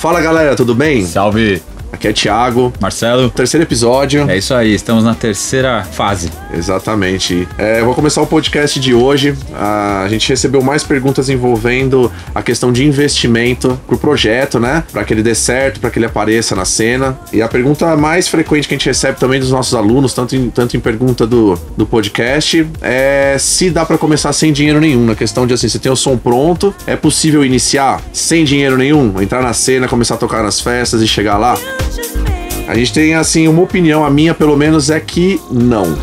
Fala galera, tudo bem? Salve! Aqui é Thiago. Marcelo. Terceiro episódio. É isso aí, estamos na terceira fase. Exatamente. É, eu vou começar o podcast de hoje. A gente recebeu mais perguntas envolvendo a questão de investimento pro projeto, né? Para que ele dê certo, para que ele apareça na cena. E a pergunta mais frequente que a gente recebe também dos nossos alunos, tanto em, tanto em pergunta do, do podcast, é se dá para começar sem dinheiro nenhum. Na questão de assim, você tem o som pronto, é possível iniciar sem dinheiro nenhum? Entrar na cena, começar a tocar nas festas e chegar lá? A gente tem assim uma opinião, a minha pelo menos é que não.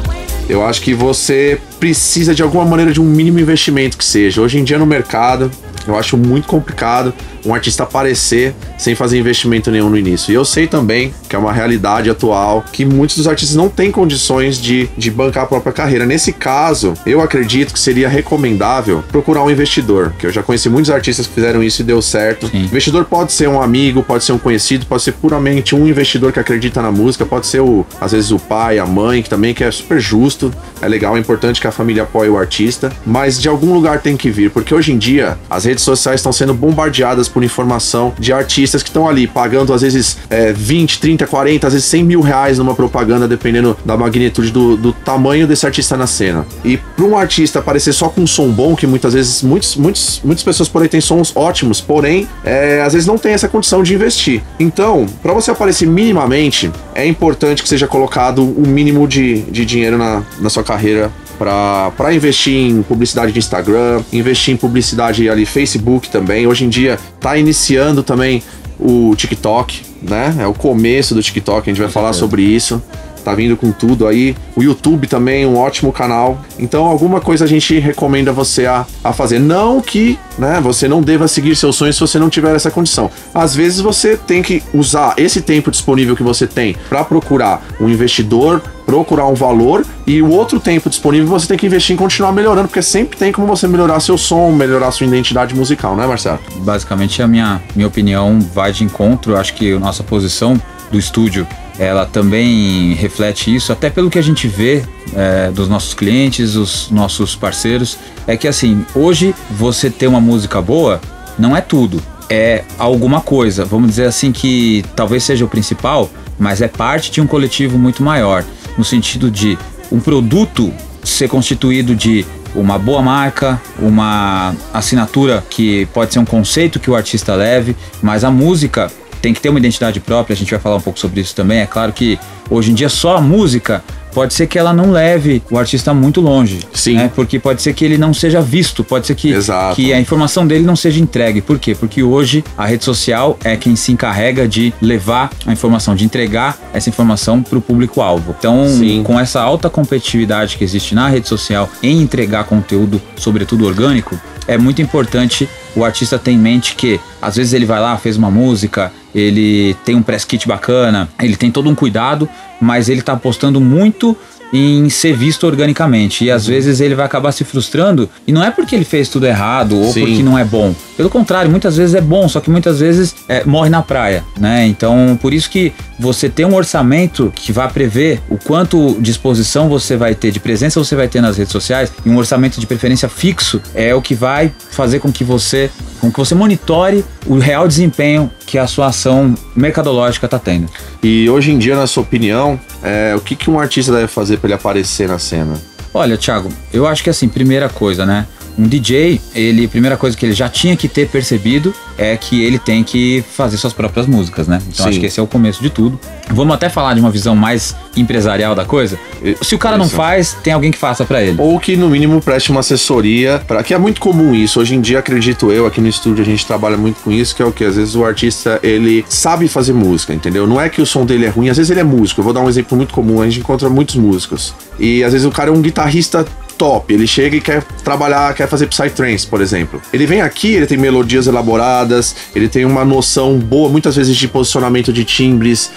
Eu acho que você precisa de alguma maneira de um mínimo investimento que seja. Hoje em dia no mercado, eu acho muito complicado um artista aparecer sem fazer investimento nenhum no início. E eu sei também que é uma realidade atual que muitos dos artistas não têm condições de, de bancar a própria carreira. Nesse caso, eu acredito que seria recomendável procurar um investidor, que eu já conheci muitos artistas que fizeram isso e deu certo. Sim. Investidor pode ser um amigo, pode ser um conhecido, pode ser puramente um investidor que acredita na música, pode ser o, às vezes o pai, a mãe, que também que é super justo, é legal, é importante que a família apoie o artista, mas de algum lugar tem que vir, porque hoje em dia as redes sociais estão sendo bombardeadas por informação de artistas que estão ali pagando às vezes é, 20, 30, 40, às vezes 100 mil reais numa propaganda, dependendo da magnitude do, do tamanho desse artista na cena. E para um artista aparecer só com um som bom, que muitas vezes muitos, muitos, muitas pessoas por aí têm sons ótimos, porém, é, às vezes não tem essa condição de investir. Então, para você aparecer minimamente, é importante que seja colocado um mínimo de, de dinheiro na, na sua carreira para investir em publicidade de Instagram, investir em publicidade ali Facebook também. Hoje em dia tá iniciando também o TikTok, né? É o começo do TikTok, a gente vai falar sobre isso tá vindo com tudo aí. O YouTube também, um ótimo canal. Então, alguma coisa a gente recomenda você a, a fazer. Não que né, você não deva seguir seus sonhos se você não tiver essa condição. Às vezes você tem que usar esse tempo disponível que você tem para procurar um investidor, procurar um valor e o outro tempo disponível você tem que investir em continuar melhorando, porque sempre tem como você melhorar seu som, melhorar sua identidade musical, né, Marcelo? Basicamente, a minha, minha opinião vai de encontro. Acho que a nossa posição do estúdio ela também reflete isso, até pelo que a gente vê é, dos nossos clientes, os nossos parceiros, é que assim, hoje você ter uma música boa não é tudo, é alguma coisa, vamos dizer assim que talvez seja o principal, mas é parte de um coletivo muito maior, no sentido de um produto ser constituído de uma boa marca, uma assinatura que pode ser um conceito que o artista leve, mas a música tem que ter uma identidade própria, a gente vai falar um pouco sobre isso também. É claro que hoje em dia só a música pode ser que ela não leve o artista muito longe. Sim. Né? Porque pode ser que ele não seja visto, pode ser que, que a informação dele não seja entregue. Por quê? Porque hoje a rede social é quem se encarrega de levar a informação, de entregar essa informação para o público-alvo. Então, Sim. com essa alta competitividade que existe na rede social em entregar conteúdo, sobretudo orgânico, é muito importante o artista ter em mente que às vezes ele vai lá, fez uma música, ele tem um press kit bacana, ele tem todo um cuidado, mas ele está apostando muito em ser visto organicamente. E às uhum. vezes ele vai acabar se frustrando, e não é porque ele fez tudo errado ou Sim. porque não é bom. Pelo contrário, muitas vezes é bom, só que muitas vezes é, morre na praia, né? Então, por isso que você ter um orçamento que vai prever o quanto disposição você vai ter, de presença você vai ter nas redes sociais, e um orçamento de preferência fixo é o que vai fazer com que você, com que você monitore o real desempenho que a sua ação mercadológica está tendo. E hoje em dia, na sua opinião, é, o que, que um artista deve fazer para ele aparecer na cena? Olha, Thiago, eu acho que assim, primeira coisa, né? Um DJ, ele, primeira coisa que ele já tinha que ter percebido é que ele tem que fazer suas próprias músicas, né? Então Sim. acho que esse é o começo de tudo. Vamos até falar de uma visão mais empresarial da coisa. Se o cara não faz, tem alguém que faça para ele. Ou que no mínimo preste uma assessoria, para que é muito comum isso. Hoje em dia, acredito eu, aqui no estúdio a gente trabalha muito com isso, que é o que às vezes o artista, ele sabe fazer música, entendeu? Não é que o som dele é ruim, às vezes ele é músico. Eu vou dar um exemplo muito comum, a gente encontra muitos músicos. E às vezes o cara é um guitarrista top. Ele chega e quer trabalhar, quer fazer psytrance, por exemplo. Ele vem aqui, ele tem melodias elaboradas, ele tem uma noção boa, muitas vezes, de posicionamento de timbres,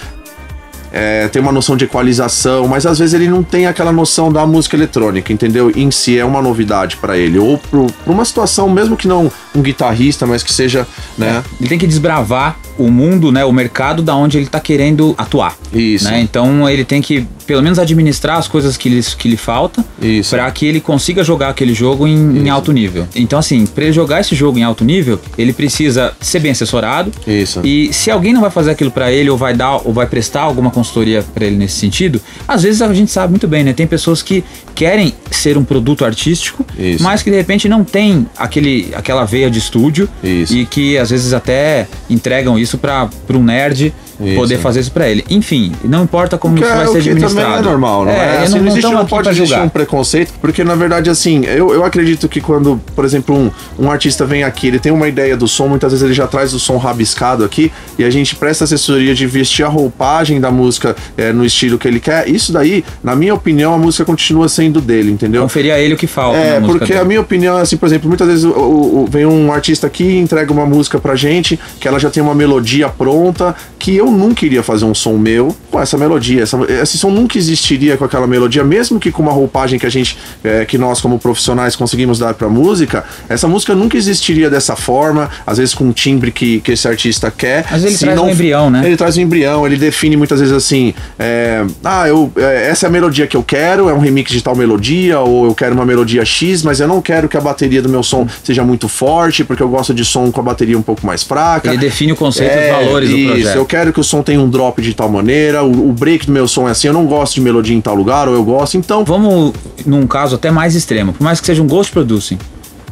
é, tem uma noção de equalização, mas às vezes ele não tem aquela noção da música eletrônica, entendeu? Em si é uma novidade para ele. Ou para uma situação, mesmo que não um guitarrista, mas que seja, né? É, ele tem que desbravar o mundo, né, o mercado da onde ele está querendo atuar. Isso. Né? Então ele tem que pelo menos administrar as coisas que lhe, que lhe falta para que ele consiga jogar aquele jogo em, em, alto nível. Então, assim, para ele jogar esse jogo em alto nível, ele precisa ser bem assessorado. Isso. E se alguém não vai fazer aquilo para ele ou vai dar ou vai prestar alguma consultoria para ele nesse sentido, às vezes a gente sabe muito bem, né? Tem pessoas que querem ser um produto artístico, Isso. mas que de repente não tem aquele, aquela veia de estúdio Isso. e que às vezes até entregam isso para um nerd isso. poder fazer isso para ele. Enfim, não importa como que isso vai ser administrado. também é normal, não é? é? Assim, não, não, existe, não pode existir um preconceito, porque na verdade, assim, eu, eu acredito que quando, por exemplo, um, um artista vem aqui, ele tem uma ideia do som, muitas vezes ele já traz o som rabiscado aqui, e a gente presta assessoria de vestir a roupagem da música é, no estilo que ele quer. Isso daí, na minha opinião, a música continua sendo dele, entendeu? Conferir a ele o que falta. É, porque dele. a minha opinião é assim, por exemplo, muitas vezes o, o, vem um artista aqui e entrega uma música pra gente, que ela já tem uma melodia pronta, que eu nunca iria fazer um som meu com essa melodia. Essa, esse som nunca existiria com aquela melodia, mesmo que com uma roupagem que a gente, é, que nós como profissionais conseguimos dar pra música, essa música nunca existiria dessa forma, às vezes com um timbre que, que esse artista quer. Mas ele traz não, um embrião, né? Ele traz um embrião, ele define muitas vezes assim, é, ah, eu, é, essa é a melodia que eu quero, é um remix de tal melodia, ou eu quero uma melodia X, mas eu não quero que a bateria do meu som seja muito forte, porque eu gosto de som com a bateria um pouco mais fraca. Ele define o conceito e os é, valores isso, do projeto. Eu quero que o som tenha um drop de tal maneira, o, o, break do meu som é assim, eu não gosto de melodia em tal lugar, ou eu gosto, então. Vamos num caso até mais extremo, por mais que seja um ghost producing.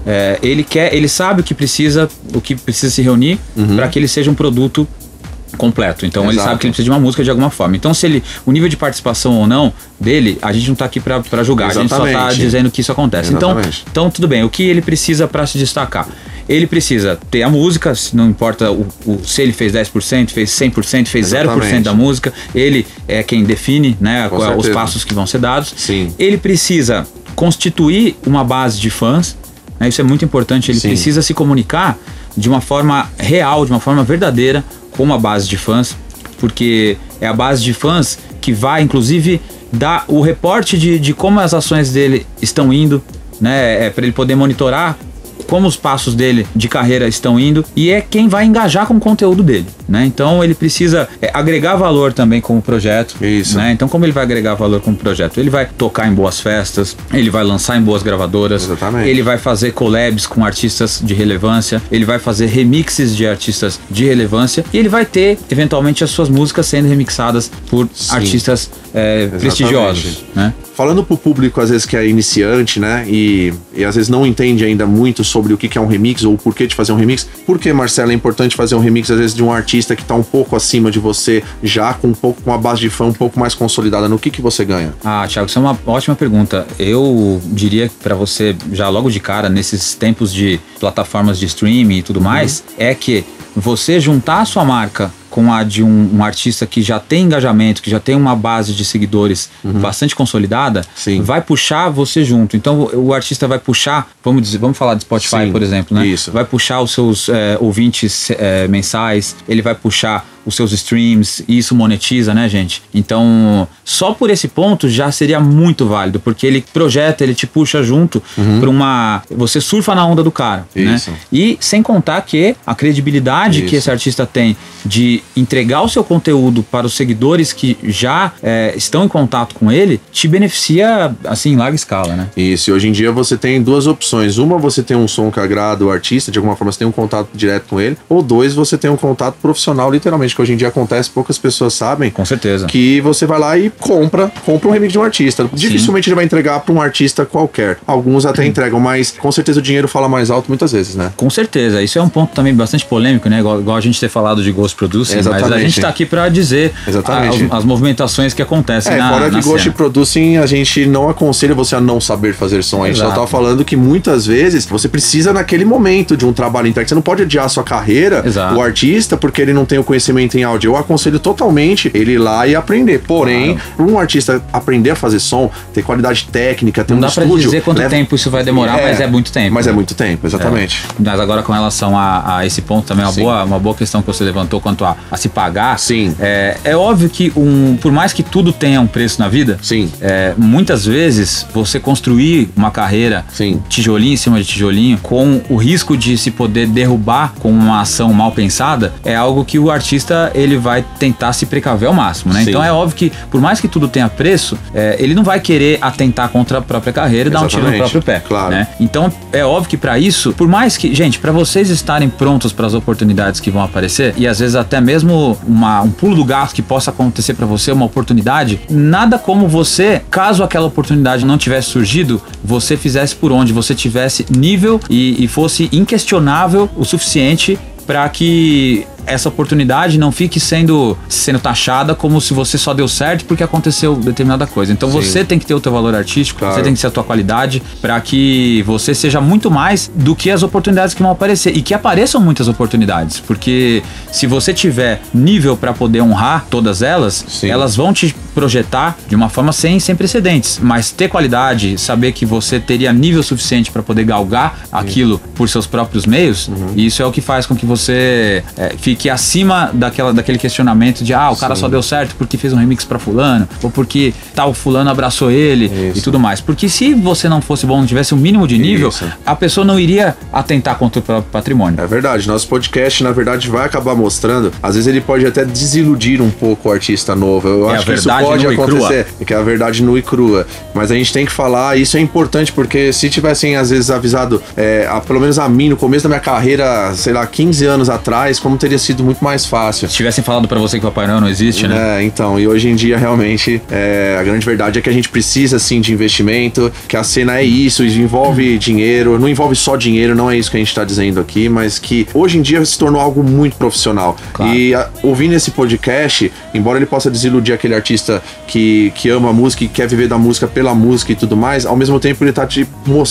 É, ele quer, ele sabe o que precisa, o que precisa se reunir uhum. para que ele seja um produto completo. Então Exato. ele sabe que ele precisa de uma música de alguma forma. Então se ele o nível de participação ou não dele, a gente não está aqui para julgar, Exatamente. a gente só está dizendo que isso acontece. Então, então tudo bem. O que ele precisa para se destacar? Ele precisa ter a música, não importa o, o se ele fez 10%, fez 100%, fez Exatamente. 0% da música, ele é quem define né, os passos que vão ser dados. Sim. Ele precisa constituir uma base de fãs, né, isso é muito importante, ele Sim. precisa se comunicar de uma forma real, de uma forma verdadeira com uma base de fãs, porque é a base de fãs que vai, inclusive, dar o reporte de, de como as ações dele estão indo, né? É para ele poder monitorar como os passos dele de carreira estão indo e é quem vai engajar com o conteúdo dele, né? Então ele precisa é, agregar valor também com o projeto. Isso. Né? Então como ele vai agregar valor com o projeto? Ele vai tocar em boas festas, ele vai lançar em boas gravadoras, Exatamente. ele vai fazer collabs com artistas de relevância, ele vai fazer remixes de artistas de relevância e ele vai ter eventualmente as suas músicas sendo remixadas por Sim. artistas é, prestigiosos, né? Falando pro público às vezes que é iniciante, né, e, e às vezes não entende ainda muito sobre o que, que é um remix ou o porquê de fazer um remix, por que, Marcelo, é importante fazer um remix às vezes de um artista que tá um pouco acima de você, já com um pouco com a base de fã um pouco mais consolidada, no que que você ganha? Ah, Thiago, isso é uma ótima pergunta. Eu diria para você já logo de cara nesses tempos de plataformas de streaming e tudo mais, uhum. é que você juntar a sua marca com a de um, um, artista que já tem engajamento, que já tem uma base de seguidores uhum. bastante consolidada, Sim. vai puxar você junto. Então o, o, artista vai puxar, vamos dizer, vamos falar de Spotify, Sim. por exemplo, né? Isso. Vai puxar os seus é, ouvintes é, mensais, ele vai puxar os seus streams e isso monetiza, né, gente? Então, só por esse ponto já seria muito válido, porque ele projeta, ele te puxa junto uhum. para uma. Você surfa na onda do cara, né? isso. né? E sem contar que a credibilidade isso. que esse artista tem de entregar o seu conteúdo para os seguidores que já é, estão em contato com ele te beneficia assim em larga escala, né? Isso, e hoje em dia você tem duas opções. Uma, você tem um som que agrada o artista, de alguma forma você tem um contato direto com ele, ou dois, você tem um contato profissional, literalmente que hoje em dia acontece, poucas pessoas sabem. Com certeza. Que você vai lá e compra, compra um remix de um artista. Sim. Dificilmente ele vai entregar para um artista qualquer. Alguns até entregam, mas com certeza o dinheiro fala mais alto muitas vezes, né? Com certeza. Isso é um ponto também bastante polêmico, né? Igual, igual a gente ter falado de Ghost Producing, Exatamente. mas a gente tá aqui para dizer Exatamente. A, as, as, movimentações que acontecem é, na, fora que Ghost Producing a gente não aconselha você a não saber fazer som. A gente Exato. só tá falando que muitas vezes você precisa naquele momento de um trabalho interno. Você não pode adiar a sua carreira, Exato. o artista, porque ele não tem o conhecimento investimento em áudio. Eu aconselho totalmente ele ir lá e aprender. Porém, claro. para um artista aprender a fazer som, ter qualidade técnica, ter Não um dá estúdio... Não dá pra dizer quanto leva... tempo isso vai demorar, é, mas é muito tempo. Mas é muito tempo, exatamente. É. Mas agora com relação a, a esse ponto também, uma boa, uma boa questão que você levantou quanto a, a se pagar. Sim. É, é óbvio que um, por mais que tudo tenha um preço na vida, Sim. É, muitas vezes você construir uma carreira Sim. tijolinho em cima de tijolinho, com o risco de se poder derrubar com uma ação mal pensada, é algo que o artista ele vai tentar se precaver ao máximo, né? Então é óbvio que, por mais que tudo tenha preço, é, ele não vai querer atentar contra a própria carreira e Exatamente. dar um tiro no próprio pé. Claro. Né? Então é óbvio que para isso, por mais que, gente, para vocês estarem prontos para as oportunidades que vão aparecer e às vezes até mesmo uma, um pulo do gato que possa acontecer para você, uma oportunidade, nada como você, caso aquela oportunidade não tivesse surgido, você fizesse por onde você tivesse nível e, e fosse inquestionável o suficiente para que essa oportunidade não fique sendo, sendo taxada como se você só deu certo porque aconteceu determinada coisa. Então Sim. você tem que ter o teu valor artístico, claro. você tem que ser a tua qualidade para que você seja muito mais do que as oportunidades que vão aparecer e que apareçam muitas oportunidades, porque se você tiver nível para poder honrar todas elas, Sim. elas vão te projetar de uma forma sem, sem precedentes, mas ter qualidade, saber que você teria nível suficiente para poder galgar aquilo por seus próprios meios, uhum. isso é o que faz com que você é, fique que acima daquela, daquele questionamento de ah, o cara Sim. só deu certo porque fez um remix para fulano, ou porque tal fulano abraçou ele Isso. e tudo mais. Porque se você não fosse bom, não tivesse um mínimo de nível, Isso. a pessoa não iria atentar contra o próprio patrimônio. É verdade. Nosso podcast, na verdade, vai acabar mostrando. Às vezes ele pode até desiludir um pouco o artista novo. Eu é acho que isso pode acontecer. Que é a verdade nua e crua. Mas a gente tem que falar, isso é importante, porque se tivessem, às vezes, avisado, é, a, pelo menos a mim, no começo da minha carreira, sei lá, 15 anos atrás, como teria sido sido muito mais fácil. Se tivessem falado para você que o Papai Noel não existe, né? É, então, e hoje em dia realmente é, a grande verdade é que a gente precisa assim de investimento, que a cena é isso, envolve dinheiro, não envolve só dinheiro, não é isso que a gente tá dizendo aqui, mas que hoje em dia se tornou algo muito profissional. Claro. E a, ouvindo esse podcast, embora ele possa desiludir aquele artista que, que ama a música e quer viver da música pela música e tudo mais, ao mesmo tempo ele tá te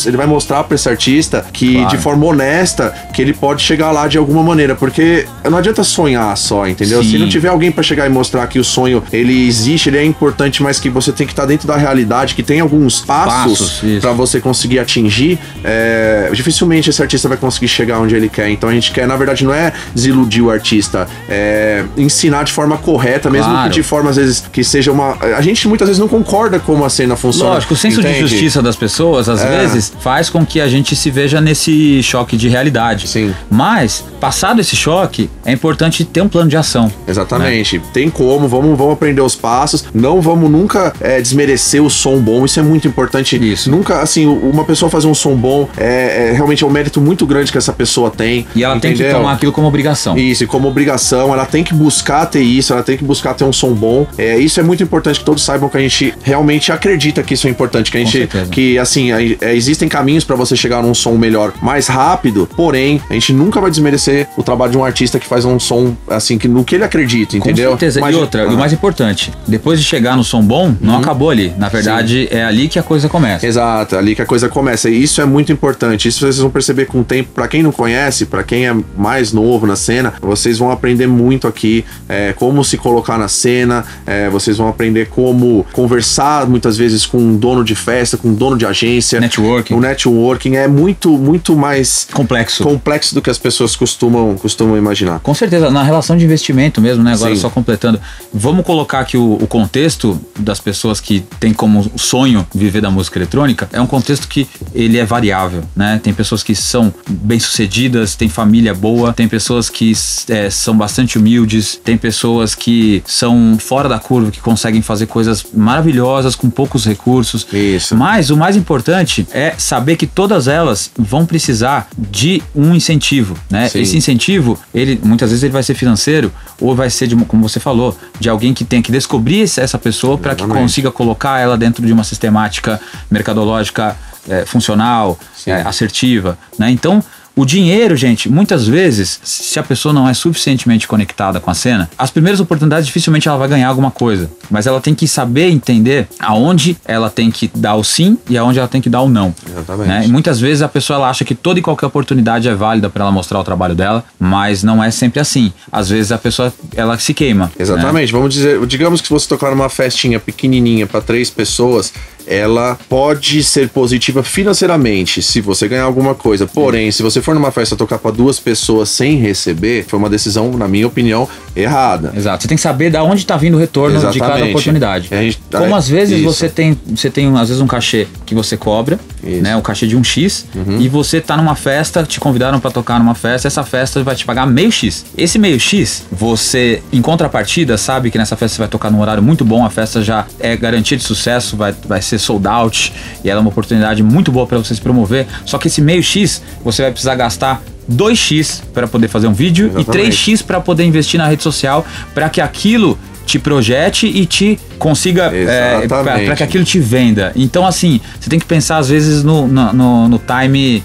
ele vai mostrar para esse artista que claro. de forma honesta que ele pode chegar lá de alguma maneira, porque não adianta sonhar só, entendeu? Sim. Se não tiver alguém para chegar e mostrar que o sonho ele existe, ele é importante, mas que você tem que estar tá dentro da realidade, que tem alguns passos, passos para você conseguir atingir, é, dificilmente esse artista vai conseguir chegar onde ele quer. Então a gente quer, na verdade, não é desiludir o artista, é ensinar de forma correta, mesmo claro. que de forma às vezes que seja uma. A gente muitas vezes não concorda como a cena funciona. Lógico, o senso entende? de justiça das pessoas, às é. vezes, faz com que a gente se veja nesse choque de realidade. Sim. Mas, passado esse choque, é importante ter um plano de ação. Exatamente. Né? Tem como, vamos, vamos aprender os passos. Não vamos nunca é, desmerecer o som bom. Isso é muito importante. Isso. Nunca, assim, uma pessoa fazer um som bom é, é realmente é um mérito muito grande que essa pessoa tem. E ela entendeu? tem que tomar aquilo como obrigação. Isso, e como obrigação, ela tem que buscar ter isso, ela tem que buscar ter um som bom. É, isso é muito importante que todos saibam que a gente realmente acredita que isso é importante, que a gente que assim, é, existem caminhos para você chegar num som melhor mais rápido, porém, a gente nunca vai desmerecer o trabalho de um artista que faz um som assim, que no que ele acredita, entendeu? Com certeza. Mas, e outra, ah. o mais importante, depois de chegar no som bom, não uhum. acabou ali. Na verdade, Sim. é ali que a coisa começa. Exato, é ali que a coisa começa. E isso é muito importante. Isso vocês vão perceber com o tempo. Para quem não conhece, para quem é mais novo na cena, vocês vão aprender muito aqui é, como se colocar na cena. É, vocês vão aprender como conversar muitas vezes com um dono de festa, com um dono de agência. Networking. O networking é muito, muito mais complexo, complexo do que as pessoas costumam, costumam imaginar. Com certeza. Na relação de investimento mesmo, né? Agora Sim. só completando. Vamos colocar aqui o, o, contexto das pessoas que têm como sonho viver da música eletrônica. É um contexto que ele é variável, né? Tem pessoas que são bem-sucedidas, tem família boa, tem pessoas que é, são bastante humildes, tem pessoas que são fora da curva, que conseguem fazer coisas maravilhosas com poucos recursos. Isso. Mas o mais importante é saber que todas elas vão precisar de um incentivo, né? Sim. Esse incentivo, ele muitas vezes ele vai ser financeiro ou vai ser de, como você falou, de alguém que tem que descobrir essa pessoa para que consiga colocar ela dentro de uma sistemática mercadológica é, funcional, é, assertiva, né? Então O dinheiro, gente, muitas vezes, se a pessoa não é suficientemente conectada com a cena, as primeiras oportunidades dificilmente ela vai ganhar alguma coisa. Mas ela tem que saber entender aonde ela tem que dar o sim e aonde ela tem que dar o não. Exatamente. Né? E muitas vezes a pessoa ela acha que toda e qualquer oportunidade é válida para ela mostrar o trabalho dela, mas não é sempre assim. Às vezes a pessoa ela se queima. Né? Exatamente. Né? Vamos dizer, digamos que você tocar numa festinha pequenininha para três pessoas, ela pode ser positiva financeiramente se você ganhar alguma coisa. Porém, se você for numa festa tocar para duas pessoas sem receber, foi uma decisão, na minha opinião, errada. Exato. Você tem que saber da onde está vindo o retorno Exatamente. de cada oportunidade. Gente, Como é, às vezes isso. você tem, você tem às vezes um cachê que você cobra, isso. né, o cachê de um X, uhum. e você tá numa festa, te convidaram para tocar numa festa, essa festa vai te pagar meio X. Esse meio X, você em contrapartida sabe que nessa festa você vai tocar num horário muito bom, a festa já é garantia de sucesso, vai, vai ser sold out e ela é uma oportunidade muito boa para você se promover. Só que esse meio X você vai precisar gastar 2x para poder fazer um vídeo Exatamente. e 3x para poder investir na rede social para que aquilo te projete e te consiga é, para que aquilo te venda. Então, assim, você tem que pensar às vezes no, no, no, no time.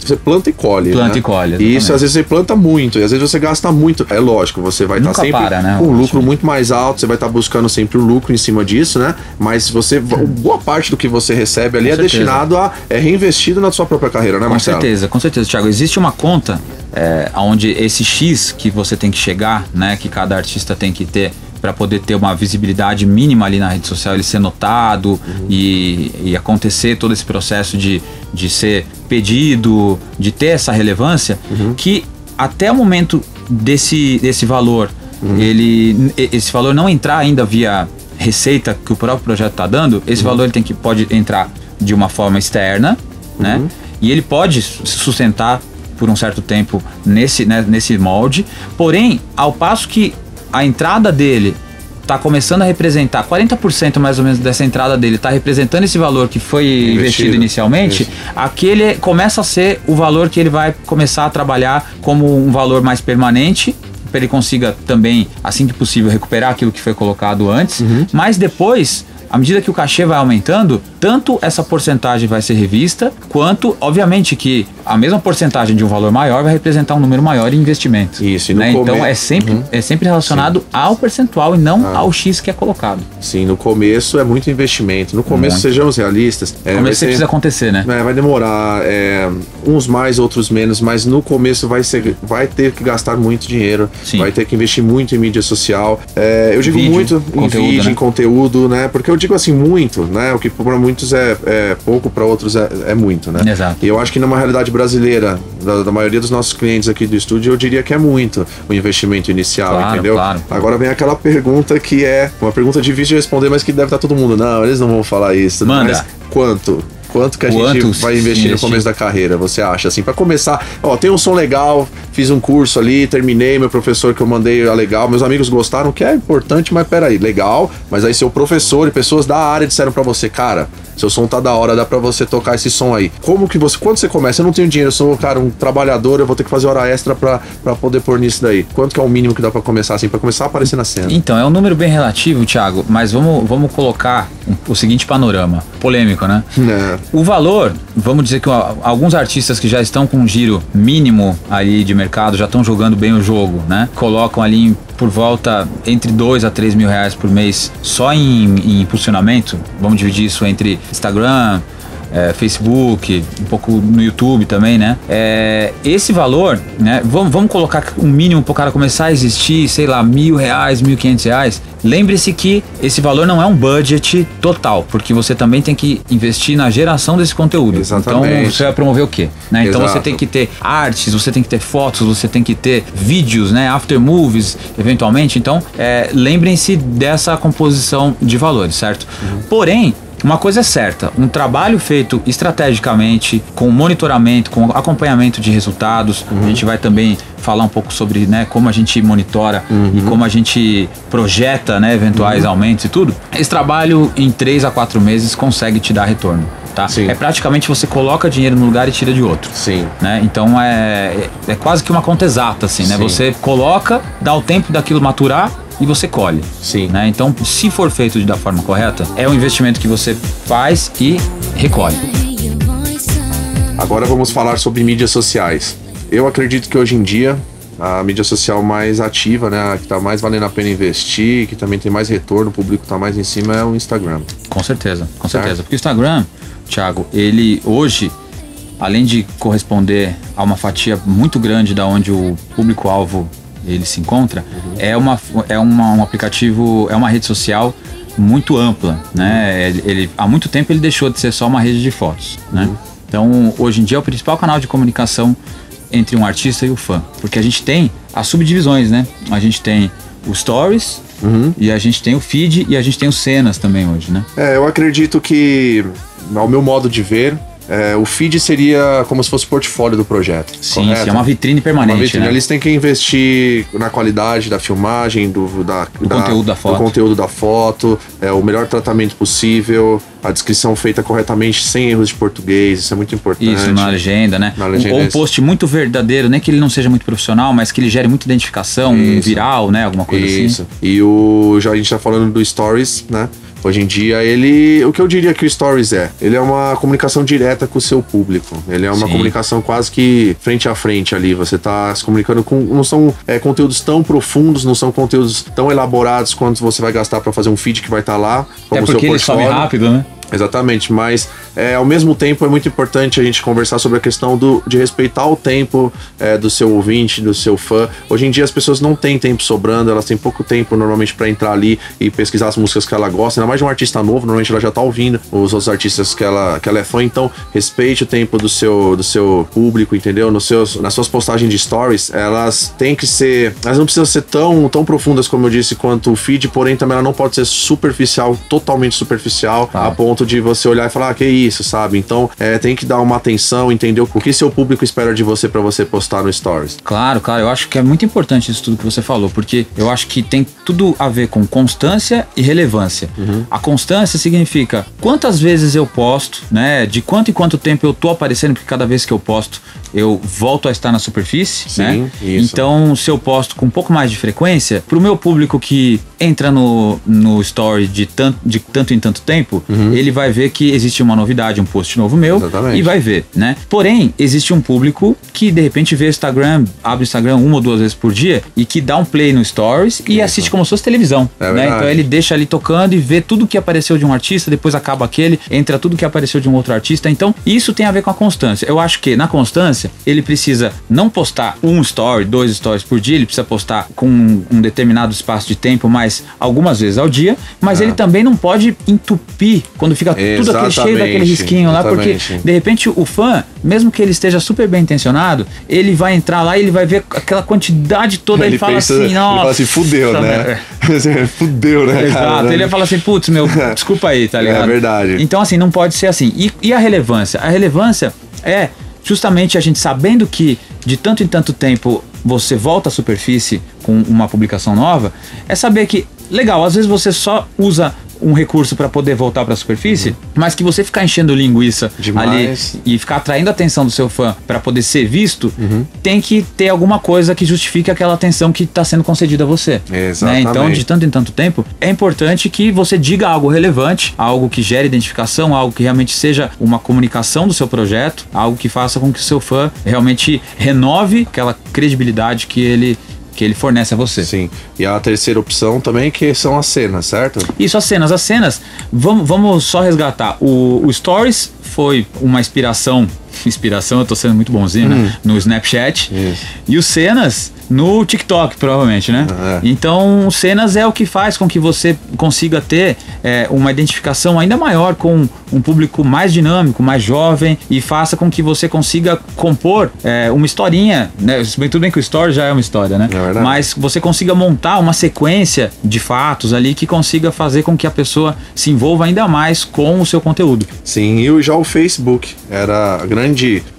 Você planta e colhe. Planta né? e colhe. Exatamente. Isso, às vezes você planta muito, e às vezes você gasta muito. É lógico, você vai estar tá sempre para, né, com um lucro muito mais alto, você vai estar tá buscando sempre o um lucro em cima disso, né? Mas você. Boa parte do que você recebe ali com é certeza. destinado a. é reinvestido na sua própria carreira, né, Marcelo? Com certeza, com certeza, Thiago. Existe uma conta é, onde esse X que você tem que chegar, né? Que cada artista tem que ter para poder ter uma visibilidade mínima ali na rede social, ele ser notado uhum. e, e, acontecer todo esse processo de, de ser pedido, de ter essa relevância, uhum. que até o momento desse, desse valor, uhum. ele esse valor não entrar ainda via receita que o próprio projeto está dando, esse uhum. valor ele tem que pode entrar de uma forma externa, né? Uhum. E ele pode sustentar por um certo tempo nesse, né, nesse molde. Porém, ao passo que a entrada dele está começando a representar 40% mais ou menos dessa entrada dele está representando esse valor que foi investido, investido inicialmente, Isso. aquele começa a ser o valor que ele vai começar a trabalhar como um valor mais permanente para ele consiga também, assim que possível, recuperar aquilo que foi colocado antes, uhum. mas depois à medida que o cachê vai aumentando, tanto essa porcentagem vai ser revista, quanto, obviamente, que a mesma porcentagem de um valor maior vai representar um número maior em investimento. Isso, e né? Então é sempre, uhum. é sempre relacionado Sim. ao percentual e não ah. ao X que é colocado. Sim, no começo é muito investimento. No começo, muito. sejamos realistas. É, no começo ser, precisa acontecer, né? É, vai demorar, é, uns mais, outros menos, mas no começo vai, ser, vai ter que gastar muito dinheiro, Sim. vai ter que investir muito em mídia social. É, eu digo vídeo, muito em conteúdo, vídeo, né? em conteúdo, né? Porque eu digo assim, muito, né? O que para muitos é, é pouco, para outros é, é, muito, né? Exato. E eu acho que numa realidade brasileira, da, da, maioria dos nossos clientes aqui do estúdio, eu diria que é muito o investimento inicial, claro, entendeu? Claro. Agora vem aquela pergunta que é uma pergunta difícil de responder, mas que deve estar todo mundo. Não, eles não vão falar isso. Manda. Mas quanto? Quanto que a Quantos gente vai investir, no começo da carreira, você acha? Assim, para começar, ó, tem um som legal, fiz um curso ali, terminei, meu professor que eu mandei é legal, meus amigos gostaram, que é importante, mas peraí, legal, mas aí seu professor e pessoas da área disseram para você, cara, seu som tá da hora, dá pra você tocar esse som aí. Como que você. Quando você começa? Eu não tenho dinheiro, eu sou, cara, um trabalhador, eu vou ter que fazer hora extra pra, pra poder pôr nisso daí. Quanto que é o mínimo que dá pra começar, assim, pra começar a aparecer na cena? Então, é um número bem relativo, Thiago, mas vamos, vamos colocar o seguinte panorama. Polêmico, né? É. O valor, vamos dizer que alguns artistas que já estão com um giro mínimo ali de mercado, já estão jogando bem o jogo, né? Colocam ali em por volta entre 2 a 3 mil reais por mês só em, em impulsionamento. Vamos dividir isso entre Instagram, é, Facebook, um pouco no YouTube também, né? É, esse valor, né? Vamos, vamos colocar um mínimo para o cara começar a existir, sei lá, mil reais, mil quinhentos reais. Lembre-se que esse valor não é um budget total, porque você também tem que investir na geração desse conteúdo. Exatamente. Então você vai promover o quê? Né? Então você tem que ter artes, você tem que ter fotos, você tem que ter vídeos, né? After movies, eventualmente. Então é, lembrem-se dessa composição de valores, certo? Uhum. Porém, uma coisa é certa, um trabalho feito estrategicamente, com monitoramento, com acompanhamento de resultados. Uhum. A gente vai também falar um pouco sobre né, como a gente monitora uhum. e como a gente projeta né, eventuais uhum. aumentos e tudo. Esse trabalho em 3 a 4 meses consegue te dar retorno. Tá? É praticamente você coloca dinheiro num lugar e tira de outro. Sim. Né? Então é, é quase que uma conta exata, assim, né? Você coloca, dá o tempo daquilo maturar e você colhe. Sim. Né? Então, se for feito da forma correta, é um investimento que você faz e recolhe. Agora vamos falar sobre mídias sociais. eu acredito que hoje em dia a mídia social mais ativa, né, que está mais valendo a pena investir, que também tem mais retorno, o público está mais em cima é o Instagram. Com certeza, com certeza. Porque o Instagram, Thiago, ele hoje, além de corresponder a uma fatia muito grande da onde o público-alvo ele se encontra, uhum. é, uma, é uma, um aplicativo, é uma rede social muito ampla, né? Ele, ele, há muito tempo ele deixou de ser só uma rede de fotos, né? Uhum. Então, hoje em dia é o principal canal de comunicação entre um artista e o fã, porque a gente tem as subdivisões, né? A gente tem os stories uhum. e a gente tem o feed e a gente tem os cenas também hoje, né? É, eu acredito que, ao meu modo de ver, é, o feed seria como se fosse o portfólio do projeto. Sim, sim é uma vitrine permanente. Uma vitrine. Né? Eles têm que investir na qualidade da filmagem, do, da, do da, conteúdo da foto. Do conteúdo da foto, é, o melhor tratamento possível, a descrição feita corretamente, sem erros de português, isso é muito importante. Isso, na legenda, né? Na legenda, Ou um post muito verdadeiro, nem que ele não seja muito profissional, mas que ele gere muita identificação, isso. um viral, né? Alguma coisa isso. assim. Isso. E o, já a gente tá falando do Stories, né? Hoje em dia, ele. O que eu diria que o Stories é? Ele é uma comunicação direta com o seu público. Ele é uma Sim. comunicação quase que frente a frente ali. Você está se comunicando com. Não são é, conteúdos tão profundos, não são conteúdos tão elaborados quanto você vai gastar para fazer um feed que vai estar tá lá. Como é porque ele sobe rápido, né? Exatamente, mas é, ao mesmo tempo é muito importante a gente conversar sobre a questão do, de respeitar o tempo é, do seu ouvinte, do seu fã. Hoje em dia as pessoas não têm tempo sobrando, elas têm pouco tempo normalmente para entrar ali e pesquisar as músicas que ela gosta, ainda mais de um artista novo, normalmente ela já tá ouvindo os outros artistas que ela, que ela é fã, então respeite o tempo do seu, do seu público, entendeu? Nos seus, nas suas postagens de stories, elas têm que ser, elas não precisam ser tão, tão profundas como eu disse quanto o feed, porém também ela não pode ser superficial, totalmente superficial, ah. a ponto ponto de você olhar e falar, ah, que isso, sabe? Então é, tem que dar uma atenção, entender o que seu público espera de você para você postar no Stories. Claro, claro, eu acho que é muito importante isso tudo que você falou, porque eu acho que tem tudo a ver com constância e relevância. Uhum. A constância significa quantas vezes eu posto, né? De quanto em quanto tempo eu tô aparecendo, porque cada vez que eu posto eu volto a estar na superfície, Sim, né? Isso. Então, se eu posto com um pouco mais de frequência, para o meu público que entra no, no story de tanto, de tanto em tanto tempo, uhum. ele vai ver que existe uma novidade, um post novo meu Exatamente. e vai ver, né? Porém, existe um público que de repente vê o Instagram, abre o Instagram uma ou duas vezes por dia e que dá um play no stories e isso. assiste como se fosse televisão, é né? Então ele deixa ali tocando e vê tudo que apareceu de um artista, depois acaba aquele, entra tudo que apareceu de um outro artista. Então, isso tem a ver com a constância. Eu acho que na constância ele precisa não postar um story, dois stories por dia, ele precisa postar com um, determinado espaço de tempo, mas algumas vezes ao dia, mas ah. ele também não pode entupir quando fica exatamente, tudo aquele cheio daquele risquinho lá, porque de repente o fã, mesmo que ele esteja super bem intencionado, ele vai entrar lá e ele vai ver aquela quantidade toda ele e fala pensa, assim, nossa. Ele fala assim, fudeu, né? fudeu, né? Exato, cara, ele vai falar assim, putz, meu, desculpa aí, tá é ligado? É verdade. Então, assim, não pode ser assim. E, e a relevância? A relevância é justamente a gente sabendo que de tanto em tanto tempo você volta à superfície com uma publicação nova, é saber que, legal, às vezes você só usa um recurso para poder voltar para a superfície, uhum. mas que você ficar enchendo linguiça Demais. ali e ficar atraindo a atenção do seu fã para poder ser visto, uhum. tem que ter alguma coisa que justifique aquela atenção que está sendo concedida a você. Exatamente. Né? Então, de tanto em tanto tempo, é importante que você diga algo relevante, algo que gere identificação, algo que realmente seja uma comunicação do seu projeto, algo que faça com que o seu fã realmente renove aquela credibilidade que ele que ele fornece a você. Sim. E a terceira opção também que são as cenas, certo? Isso, as cenas. As cenas, vamos, vamos só resgatar. O, o Stories foi uma inspiração. Inspiração, eu tô sendo muito bonzinho, né? hum. né? No Snapchat. Isso. E os cenas no TikTok, provavelmente, né? É. Então, cenas é o que faz com que você consiga ter é, uma identificação ainda maior com um público mais dinâmico, mais jovem e faça com que você consiga compor é, uma historinha, né? Tudo bem que o story já é uma história, né? É Mas você consiga montar uma sequência de fatos ali que consiga fazer com que a pessoa se envolva ainda mais com o seu conteúdo. Sim, e já o Facebook era a grande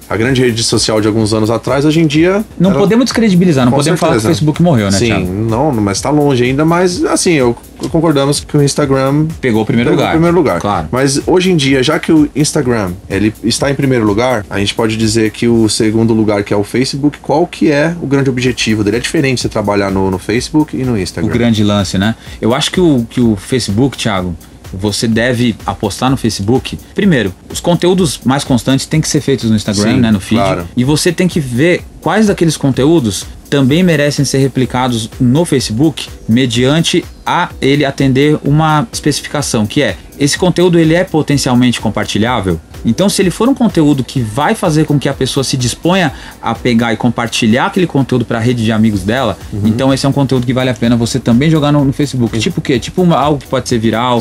a grande rede social de alguns anos atrás, hoje em dia. Não podemos descredibilizar, não Com podemos certeza. falar que o Facebook morreu, né? Sim, Thiago? não, mas está longe ainda, mas assim, eu concordamos que o Instagram pegou o primeiro pegou lugar. O primeiro lugar. Claro. Mas hoje em dia, já que o Instagram ele está em primeiro lugar, a gente pode dizer que o segundo lugar, que é o Facebook, qual que é o grande objetivo dele? É diferente você trabalhar no, no Facebook e no Instagram. O grande lance, né? Eu acho que o, que o Facebook, Thiago, você deve apostar no Facebook. Primeiro, os conteúdos mais constantes têm que ser feitos no Instagram, Sim, né, no feed. Claro. E você tem que ver quais daqueles conteúdos também merecem ser replicados no Facebook mediante a ele atender uma especificação que é esse conteúdo ele é potencialmente compartilhável então, se ele for um conteúdo que vai fazer com que a pessoa se disponha a pegar e compartilhar aquele conteúdo para a rede de amigos dela, uhum. então esse é um conteúdo que vale a pena você também jogar no, no Facebook. Sim. Tipo o quê? Tipo uma, algo que pode ser viral,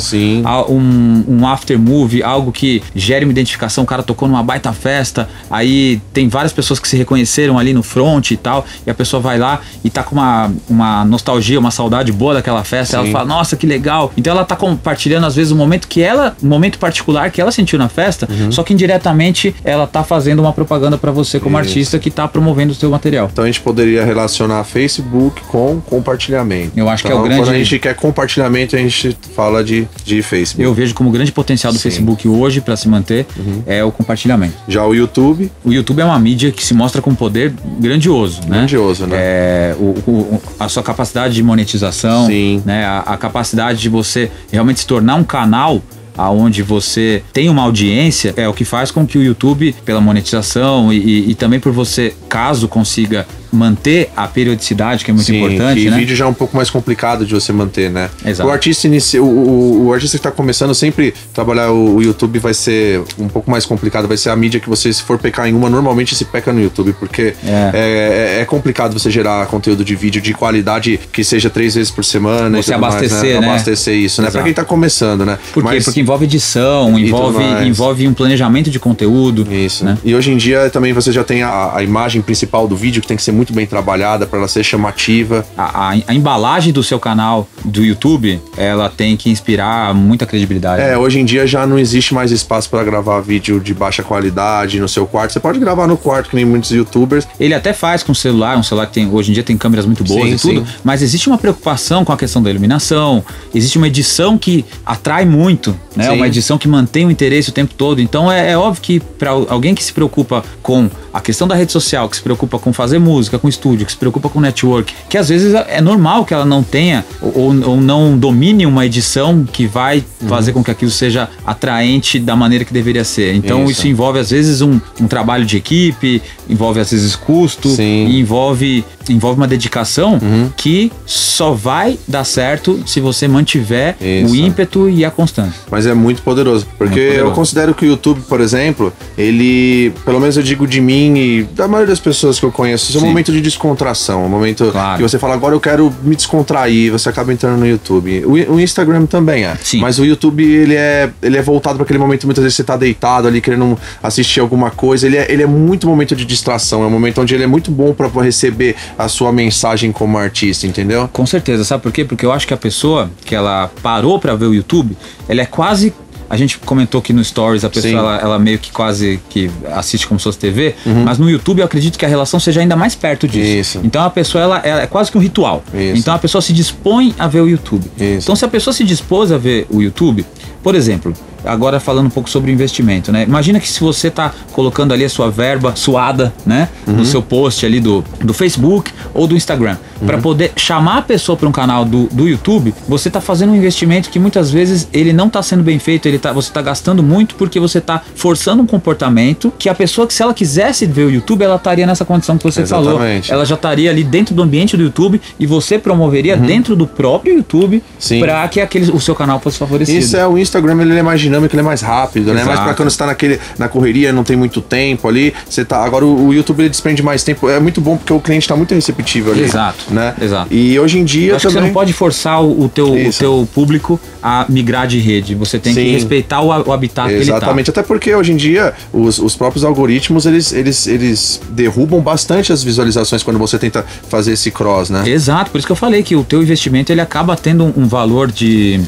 um, um after movie, algo que gere uma identificação. O cara tocou numa baita festa, aí tem várias pessoas que se reconheceram ali no front e tal, e a pessoa vai lá e tá com uma, uma nostalgia, uma saudade boa daquela festa. Ela fala, nossa, que legal. Então ela tá compartilhando, às vezes, um momento que ela, um momento particular que ela sentiu na festa, uhum. Só que indiretamente ela tá fazendo uma propaganda para você como Isso. artista que tá promovendo o seu material. Então a gente poderia relacionar Facebook com compartilhamento. Eu acho então, que é o grande. Quando a gente quer compartilhamento, a gente fala de, de Facebook. Eu vejo como grande potencial do Sim. Facebook hoje para se manter uhum. é o compartilhamento. Já o YouTube? O YouTube é uma mídia que se mostra com poder grandioso, né? Grandioso, né? É, o, o, a sua capacidade de monetização, Sim. né? A, a capacidade de você realmente se tornar um canal aonde você tem uma audiência, é o que faz com que o YouTube, pela monetização e, e também por você, caso consiga manter a periodicidade, que é muito Sim, importante. E né? vídeo já é um pouco mais complicado de você manter, né? Exato. O artista inicia, o, o, o, artista que está começando sempre trabalhar o, o, YouTube vai ser um pouco mais complicado, vai ser a mídia que você, se for pecar em uma, normalmente se peca no YouTube, porque é. É, é, é complicado você gerar conteúdo de vídeo de qualidade que seja três vezes por semana. Você abastecer, mais, né? né? Abastecer isso, Exato. né? Pra quem está começando, né? Por Mas, Porque envolve edição, envolve, envolve um planejamento de conteúdo. Isso. Né? E hoje em dia também você já tem a, a imagem principal do vídeo que tem que ser muito bem trabalhada para ela ser chamativa. A, a, a, embalagem do seu canal do YouTube, ela tem que inspirar muita credibilidade. É, hoje em dia já não existe mais espaço para gravar vídeo de baixa qualidade no seu quarto. Você pode gravar no quarto, que nem muitos youtubers. Ele até faz com celular, um celular que tem, hoje em dia tem câmeras muito boas sim, e tudo, sim. mas existe uma preocupação com a questão da iluminação, existe uma edição que atrai muito, né? Sim. Uma edição que mantém o interesse o tempo todo. Então é, é óbvio que para alguém que se preocupa com a questão da rede social, que se preocupa com fazer música, com estúdio, que se preocupa com network, que às vezes é normal que ela não tenha ou, ou não domine uma edição que vai uhum. fazer com que aquilo seja atraente da maneira que deveria ser. Então isso, isso envolve às vezes um, um, trabalho de equipe, envolve às vezes custo, envolve, envolve uma dedicação uhum. que só vai dar certo se você mantiver isso. o ímpeto e a constância. Mas é muito poderoso, porque muito poderoso. eu considero que o YouTube, por exemplo, ele, pelo menos eu digo de mim e da maioria das pessoas que eu conheço, é um momento de descontração, um momento claro. que você fala, agora eu quero me descontrair, você acaba entrando no YouTube. O, o Instagram também é. Sim. Mas o YouTube, ele é, ele é voltado para aquele momento, muitas vezes você tá deitado ali querendo assistir alguma coisa. Ele é, ele é muito momento de distração, é um momento onde ele é muito bom para receber a sua mensagem como artista, entendeu? Com certeza, sabe por quê? Porque eu acho que a pessoa que ela parou para ver o YouTube, ela é quase a gente comentou que no Stories a pessoa ela, ela, meio que quase que assiste como se fosse TV, uhum. mas no YouTube eu acredito que a relação seja ainda mais perto disso. Isso. Então a pessoa ela, ela, é quase que um ritual. Isso. Então a pessoa se dispõe a ver o YouTube. Isso. Então se a pessoa se dispôs a ver o YouTube, por exemplo, agora falando um pouco sobre investimento, né? Imagina que se você está colocando ali a sua verba suada, né, uhum. no seu post ali do, do Facebook ou do Instagram, uhum. para poder chamar a pessoa para um canal do, do YouTube, você está fazendo um investimento que muitas vezes ele não está sendo bem feito, ele tá, você está gastando muito porque você está forçando um comportamento que a pessoa que se ela quisesse ver o YouTube, ela estaria nessa condição que você Exatamente. falou. Ela já estaria ali dentro do ambiente do YouTube e você promoveria uhum. dentro do próprio YouTube para que aquele, o seu canal fosse favorecido. Isso é o Instagram, ele é mais dinâmico, ele é mais rápido, Exato. né? Mas para quando você tá naquele, na correria, não tem muito tempo ali, você tá. Agora o, o YouTube ele desprende mais tempo. É muito bom porque o cliente tá muito receptivo ali. Exato. Né? Exato. E hoje em dia. Acho também... que você não pode forçar o, o teu, o teu público a migrar de rede. Você tem Sim. que respeitar o, o habitat Exatamente. que ele tá. Exatamente. Até porque hoje em dia os, os próprios algoritmos eles, eles, eles derrubam bastante as visualizações quando você tenta fazer esse cross, né? Exato. Por isso que eu falei que o teu investimento ele acaba tendo um, um valor de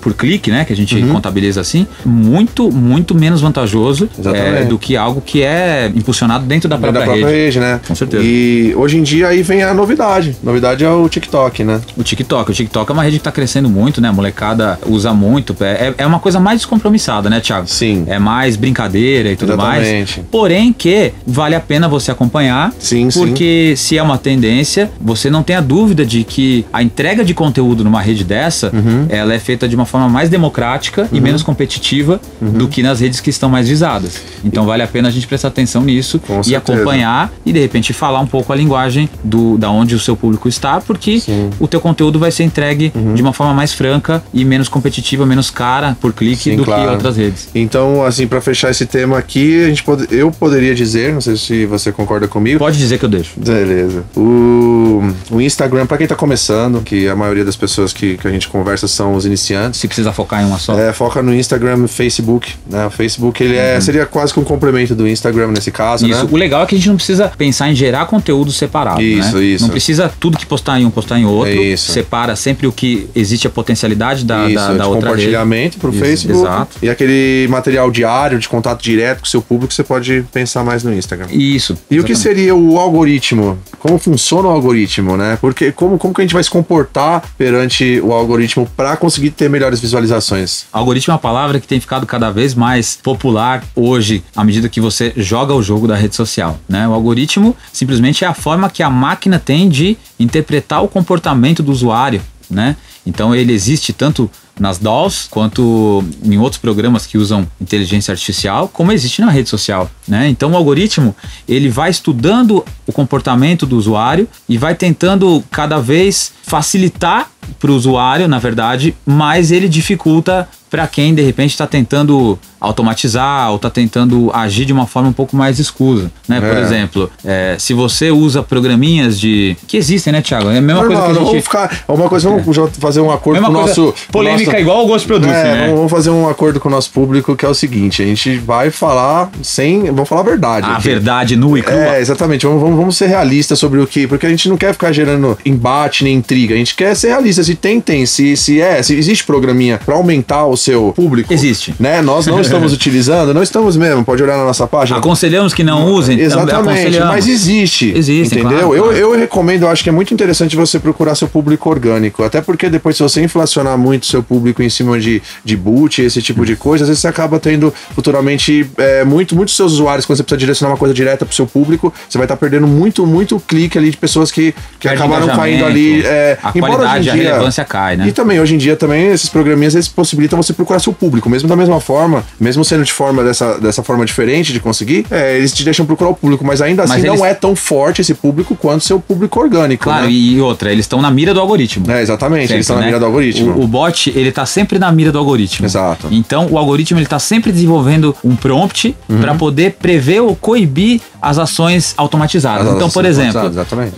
por clique, né, que a gente uhum. contabiliza assim, muito, muito menos vantajoso é, do que algo que é impulsionado dentro da própria, da própria rede. rede. né? Com certeza. E hoje em dia aí vem a novidade. A novidade é o TikTok, né? O TikTok. O TikTok é uma rede que está crescendo muito, né? A molecada usa muito. É, é uma coisa mais descompromissada, né, Thiago? Sim. É mais brincadeira e tudo Exatamente. mais. Porém que vale a pena você acompanhar. Sim, porque sim. se é uma tendência, você não tem a dúvida de que a entrega de conteúdo numa rede dessa, uhum. ela é feita de uma forma mais democrática uhum. e menos competitiva uhum. do que nas redes que estão mais visadas. Então vale a pena a gente prestar atenção nisso Com e certeza. acompanhar e de repente falar um pouco a linguagem do da onde o seu público está, porque Sim. o teu conteúdo vai ser entregue uhum. de uma forma mais franca e menos competitiva, menos cara por clique Sim, do claro. que outras redes. Então, assim, para fechar esse tema aqui, a gente pode, eu poderia dizer, não sei se você concorda comigo. Pode dizer que eu deixo. Beleza. O, o Instagram, para quem tá começando, que a maioria das pessoas que, que a gente conversa são os iniciantes. Se precisa focar em uma só. É, foca no Instagram e Facebook. Né? O Facebook ele é, uhum. seria quase que um complemento do Instagram nesse caso. Isso. Né? O legal é que a gente não precisa pensar em gerar conteúdo separado. Isso, né? isso. Não precisa tudo que postar em um postar em outro. É isso. Separa sempre o que existe a potencialidade da, isso, da, da outra compartilhamento para o Facebook. Exato. E aquele material diário de contato direto com o seu público, você pode pensar mais no Instagram. Isso. E exatamente. o que seria o algoritmo? Como funciona o algoritmo, né? Porque como, como que a gente vai se comportar perante o algoritmo para conseguir ter melhores visualizações? Algoritmo é uma palavra que tem ficado cada vez mais popular hoje, à medida que você joga o jogo da rede social, né? O algoritmo simplesmente é a forma que a máquina tem de interpretar o comportamento do usuário, né? Então ele existe tanto nas DAWs quanto em outros programas que usam inteligência artificial, como existe na rede social, né? Então o algoritmo, ele vai estudando o comportamento do usuário e vai tentando cada vez facilitar para o usuário, na verdade, mas ele dificulta para quem de repente está tentando automatizar ou está tentando agir de uma forma um pouco mais escusa, né? É. Por exemplo, é, se você usa programinhas de que existem, né, Thiago? É a mesma coisa que a gente... vamos ficar uma coisa, vamos é. fazer um acordo mesma com o nosso polêmica nosso... igual o gosto produto, é, né? Vamos fazer um acordo com o nosso público que é o seguinte: a gente vai falar sem, vamos falar a verdade. A aqui. verdade nua e crua. É, exatamente. Vamos, vamos, vamos ser realistas sobre o que, porque a gente não quer ficar gerando embate nem intriga. A gente quer ser realista. Se tem, tem. Se, se é, se existe programinha para aumentar o seu público, existe. Né? Nós não estamos utilizando, não estamos mesmo. Pode olhar na nossa página. Aconselhamos que não usem. Exatamente. Mas existe. Existe. Entendeu? Claro, claro. Eu, eu recomendo. Eu acho que é muito interessante você procurar seu público orgânico, até porque depois se você inflacionar muito seu público em cima de, de boot, esse tipo de coisa, às vezes você acaba tendo futuramente é, muito, muitos seus usuários, quando você precisa direcionar uma coisa direta pro seu público, você vai estar tá perdendo muito, muito clique ali de pessoas que, que acabaram caindo ali. É, a qualidade, dia, a relevância cai, né? E também, hoje em dia, também, esses programinhas eles possibilitam você procurar seu público, mesmo da mesma forma, mesmo sendo de forma dessa, dessa forma diferente de conseguir, é, eles te deixam procurar o público, mas ainda assim mas não é tão forte esse público quanto seu público orgânico. Claro, né? e outra, eles estão na mira do algoritmo. É, exatamente, sempre, eles estão na né? mira do algoritmo. O, o bot, ele tá sempre na mira do algoritmo. Exato. Então, o algoritmo ele tá sempre desenvolvendo um prompt uhum. para poder prever ou coibir as ações automatizadas. As então, por exemplo,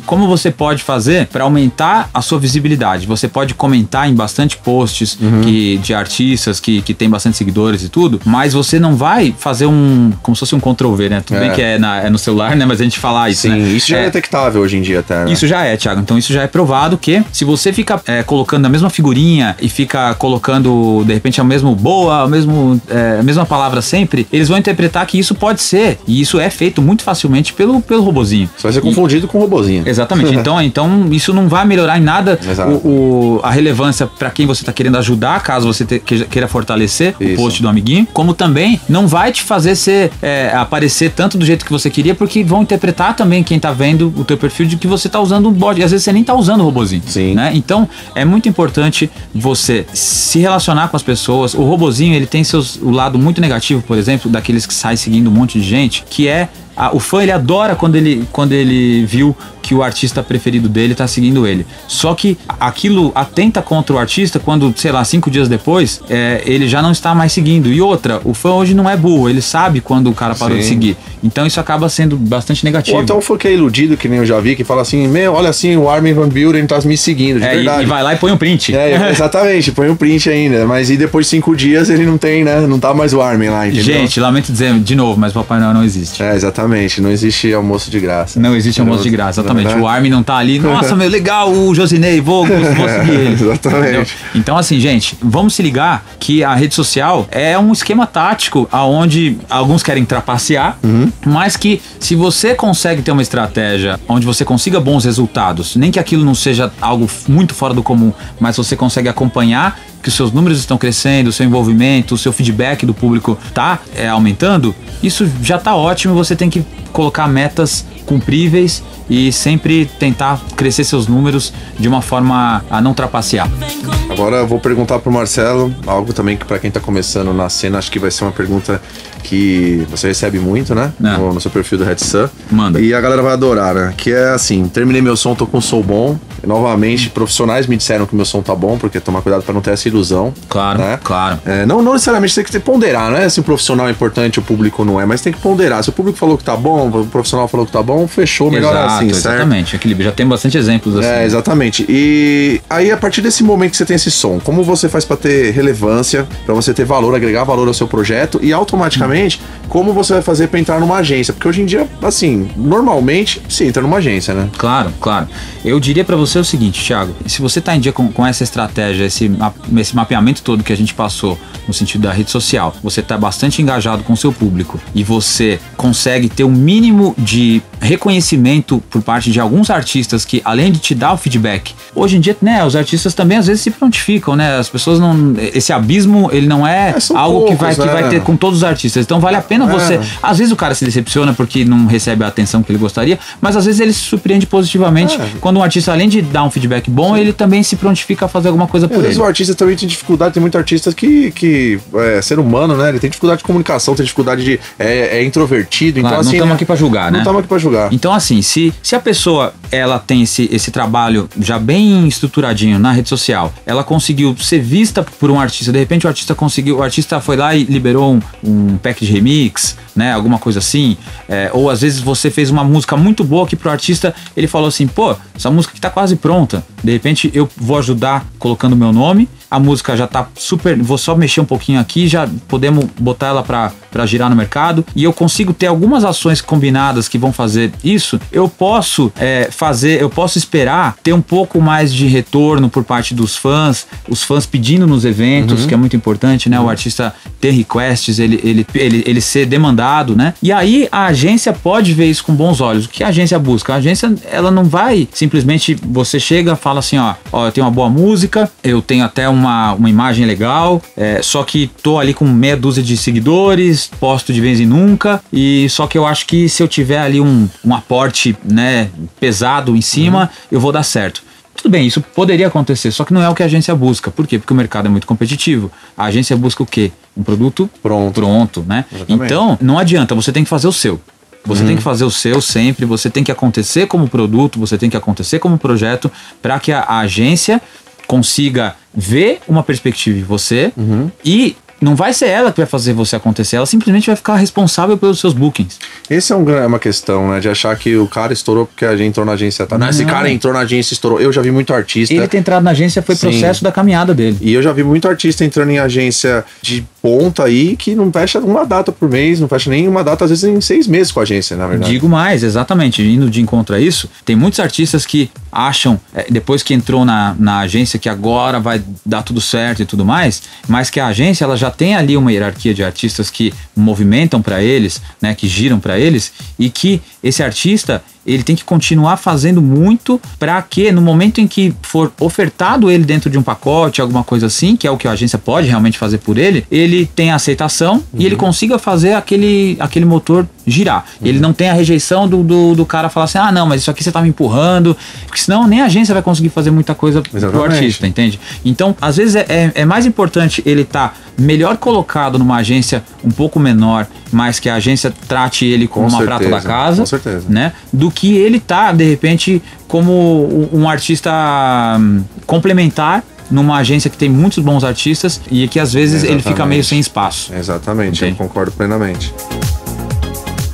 como você pode fazer para aumentar a sua visibilidade? Você pode comentar em bastante posts uhum. que, de artistas que, que tem bastante seguidores e tudo, mas você não vai fazer um. como se fosse um Ctrl-V, né? Tudo é. bem que é, na, é, no celular, né? Mas a gente falar isso. Sim, né? isso já é, é detectável hoje em dia até. Né? Isso já é, Thiago. Então, isso já é provado que se você fica é, colocando a mesma figurinha e fica colocando, de repente, a mesma boa, a, mesmo, é, a mesma palavra sempre, eles vão interpretar que isso pode ser. E isso é feito muito facilmente pelo, pelo robozinho. Você vai ser confundido e, com o robozinho. Exatamente. então, então, isso não vai melhorar em nada o, o, a relevância para quem você está querendo ajudar, caso você te, queira fortalecer isso. o post do amiguinho, como também não vai te fazer ser é, aparecer tanto do jeito que você queria, porque vão interpretar também quem tá vendo o teu perfil de que você tá usando um bot. E às vezes você nem tá usando o robozinho. Sim. Né? Então, é muito importante você se relacionar com as pessoas. O robozinho, ele tem seus, o lado muito negativo, por exemplo, daqueles que saem seguindo um monte de gente, que é o fã ele adora quando ele, quando ele viu que o artista preferido dele tá seguindo ele. Só que aquilo atenta contra o artista quando, sei lá, cinco dias depois, é, ele já não está mais seguindo. E outra, o fã hoje não é burro, ele sabe quando o cara parou Sim. de seguir. Então isso acaba sendo bastante negativo. Ou um fã que é iludido, que nem eu já vi, que fala assim: Meu, olha assim, o Armin Van Buren tá me seguindo, de é, verdade. E, vai lá e põe um print. É, exatamente, põe um print ainda. Mas e depois de cinco dias ele não tem, né? Não tá mais o Armin lá, entendeu? Gente, lamento dizer de novo, mas o Papai Noel não existe. É, exatamente. Não existe almoço de graça. Não existe almoço de graça, exatamente. O Armin não tá ali, nossa, meu, legal, o Josinei, vou, vou seguir ele. exatamente. Entendeu? Então, assim, gente, vamos se ligar que a rede social é um esquema tático aonde alguns querem trapacear, uhum. mas que se você consegue ter uma estratégia onde você consiga bons resultados, nem que aquilo não seja algo muito fora do comum, mas você consegue acompanhar que os seus números estão crescendo, o seu envolvimento, o seu feedback do público tá é, aumentando, isso já tá ótimo. Você tem que colocar metas cumpríveis e sempre tentar crescer seus números de uma forma a não trapacear. Agora eu vou perguntar pro Marcelo algo também que para quem tá começando na cena, acho que vai ser uma pergunta que você recebe muito, né? É. No, no, seu perfil do Red Sun. Manda. E a galera vai adorar, né? Que é assim, terminei meu som, tô com som bom. Novamente, profissionais me disseram que meu som tá bom, porque tomar cuidado para não ter essa ilusão. Claro, né? claro. É, não, não necessariamente tem que ponderar, não é se o profissional é importante, o público não é, mas tem que ponderar. Se o público falou que tá bom, o profissional falou que tá bom, fechou, melhor Exato, assim, certo? Exatamente, equilíbrio. Já tem bastante exemplos assim. É, exatamente. E aí, a partir desse momento que você tem esse som, como você faz para ter relevância, para você ter valor, agregar valor ao seu projeto e automaticamente, hum. como você vai fazer para entrar numa agência? Porque hoje em dia, assim, normalmente se entra numa agência, né? Claro, claro. Eu diria para você o seguinte, Thiago, se você tá em dia com, com essa estratégia, esse, esse mapeamento todo que a gente passou no sentido da rede social, você tá bastante engajado com o seu público e você consegue ter um mínimo de reconhecimento por parte de alguns artistas que, além de te dar o feedback, hoje em dia, né, os artistas também às vezes se prontificam, né? As pessoas não. Esse abismo, ele não é, é algo poucos, que, vai, que vai é. ter com todos os artistas. Então vale a pena você. É. Às vezes o cara se decepciona porque não recebe a atenção que ele gostaria, mas às vezes ele se surpreende positivamente é. quando um artista, além de dar um feedback bom, Sim. ele também se prontifica a fazer alguma coisa por às ele. Às vezes o artista também tem dificuldade, tem muito artista que, que é ser humano, né? Ele tem dificuldade de comunicação, tem dificuldade de. é, é introvertido. Então, claro, então, assim. Não estamos aqui para julgar, né? Não estamos aqui para julgar. Então, assim, se, se a pessoa ela tem esse, esse trabalho já bem estruturadinho na rede social, ela conseguiu ser vista por um artista, de repente o artista conseguiu, o artista foi lá e liberou um, um pack de remix, né? Alguma coisa assim. É, ou às vezes você fez uma música muito boa que pro artista ele falou assim, pô, essa música que tá quase pronta. De repente eu vou ajudar colocando meu nome a música já tá super. Vou só mexer um pouquinho aqui, já podemos botar ela para girar no mercado e eu consigo ter algumas ações combinadas que vão fazer isso. Eu posso é, fazer, eu posso esperar ter um pouco mais de retorno por parte dos fãs, os fãs pedindo nos eventos, uhum. que é muito importante, né? Uhum. O artista ter requests, ele, ele, ele, ele ser demandado, né? E aí a agência pode ver isso com bons olhos. O que a agência busca? A agência, ela não vai simplesmente você chega, fala assim, ó, ó, eu tenho uma boa música, eu tenho até um uma, uma imagem legal, é, só que tô ali com meia dúzia de seguidores, posto de vez em nunca, e só que eu acho que se eu tiver ali um, um aporte né, pesado em cima, uhum. eu vou dar certo. Tudo bem, isso poderia acontecer, só que não é o que a agência busca. Por quê? Porque o mercado é muito competitivo. A agência busca o quê? Um produto pronto, pronto né? Exatamente. Então, não adianta, você tem que fazer o seu. Você uhum. tem que fazer o seu sempre, você tem que acontecer como produto, você tem que acontecer como projeto para que a, a, agência consiga ver uma perspectiva em você uhum. e não vai ser ela que vai fazer você acontecer, ela simplesmente vai ficar responsável pelos seus bookings. Esse é um, uma questão, né? De achar que o cara estourou porque a gente entrou na agência. Tá? Não, Esse cara entrou na agência e estourou. Eu já vi muito artista. Ele ter entrado na agência foi Sim. processo da caminhada dele. E eu já vi muito artista entrando em agência de ponta aí que não fecha uma data por mês, não fecha nem uma data, às vezes em seis meses com a agência, na verdade. Digo mais, exatamente. Indo de encontro a isso, tem muitos artistas que acham, é, depois que entrou na, na agência, que agora vai dar tudo certo e tudo mais, mas que a agência ela já tem ali uma hierarquia de artistas que movimentam para eles, né, que giram para eles, e que esse artista ele tem que continuar fazendo muito para que no momento em que for ofertado ele dentro de um pacote, alguma coisa assim, que é o que a agência pode realmente fazer por ele, ele tenha aceitação uhum. e ele uhum. consiga fazer aquele, aquele motor girar. Uhum. Ele não tem a rejeição do, do, do, cara falar assim, ah não, mas isso aqui você tá me empurrando, porque senão nem a agência vai conseguir fazer muita coisa Exatamente. pro artista, entende? Então, às vezes é, é, é mais importante ele estar tá melhor colocado numa agência um pouco menor, mas que a agência trate ele como com uma certeza, prata da casa, né? Do que ele tá, de repente, como um artista hum, complementar numa agência que tem muitos bons artistas e que às vezes Exatamente. ele fica meio sem espaço. Exatamente, Entende? eu concordo plenamente.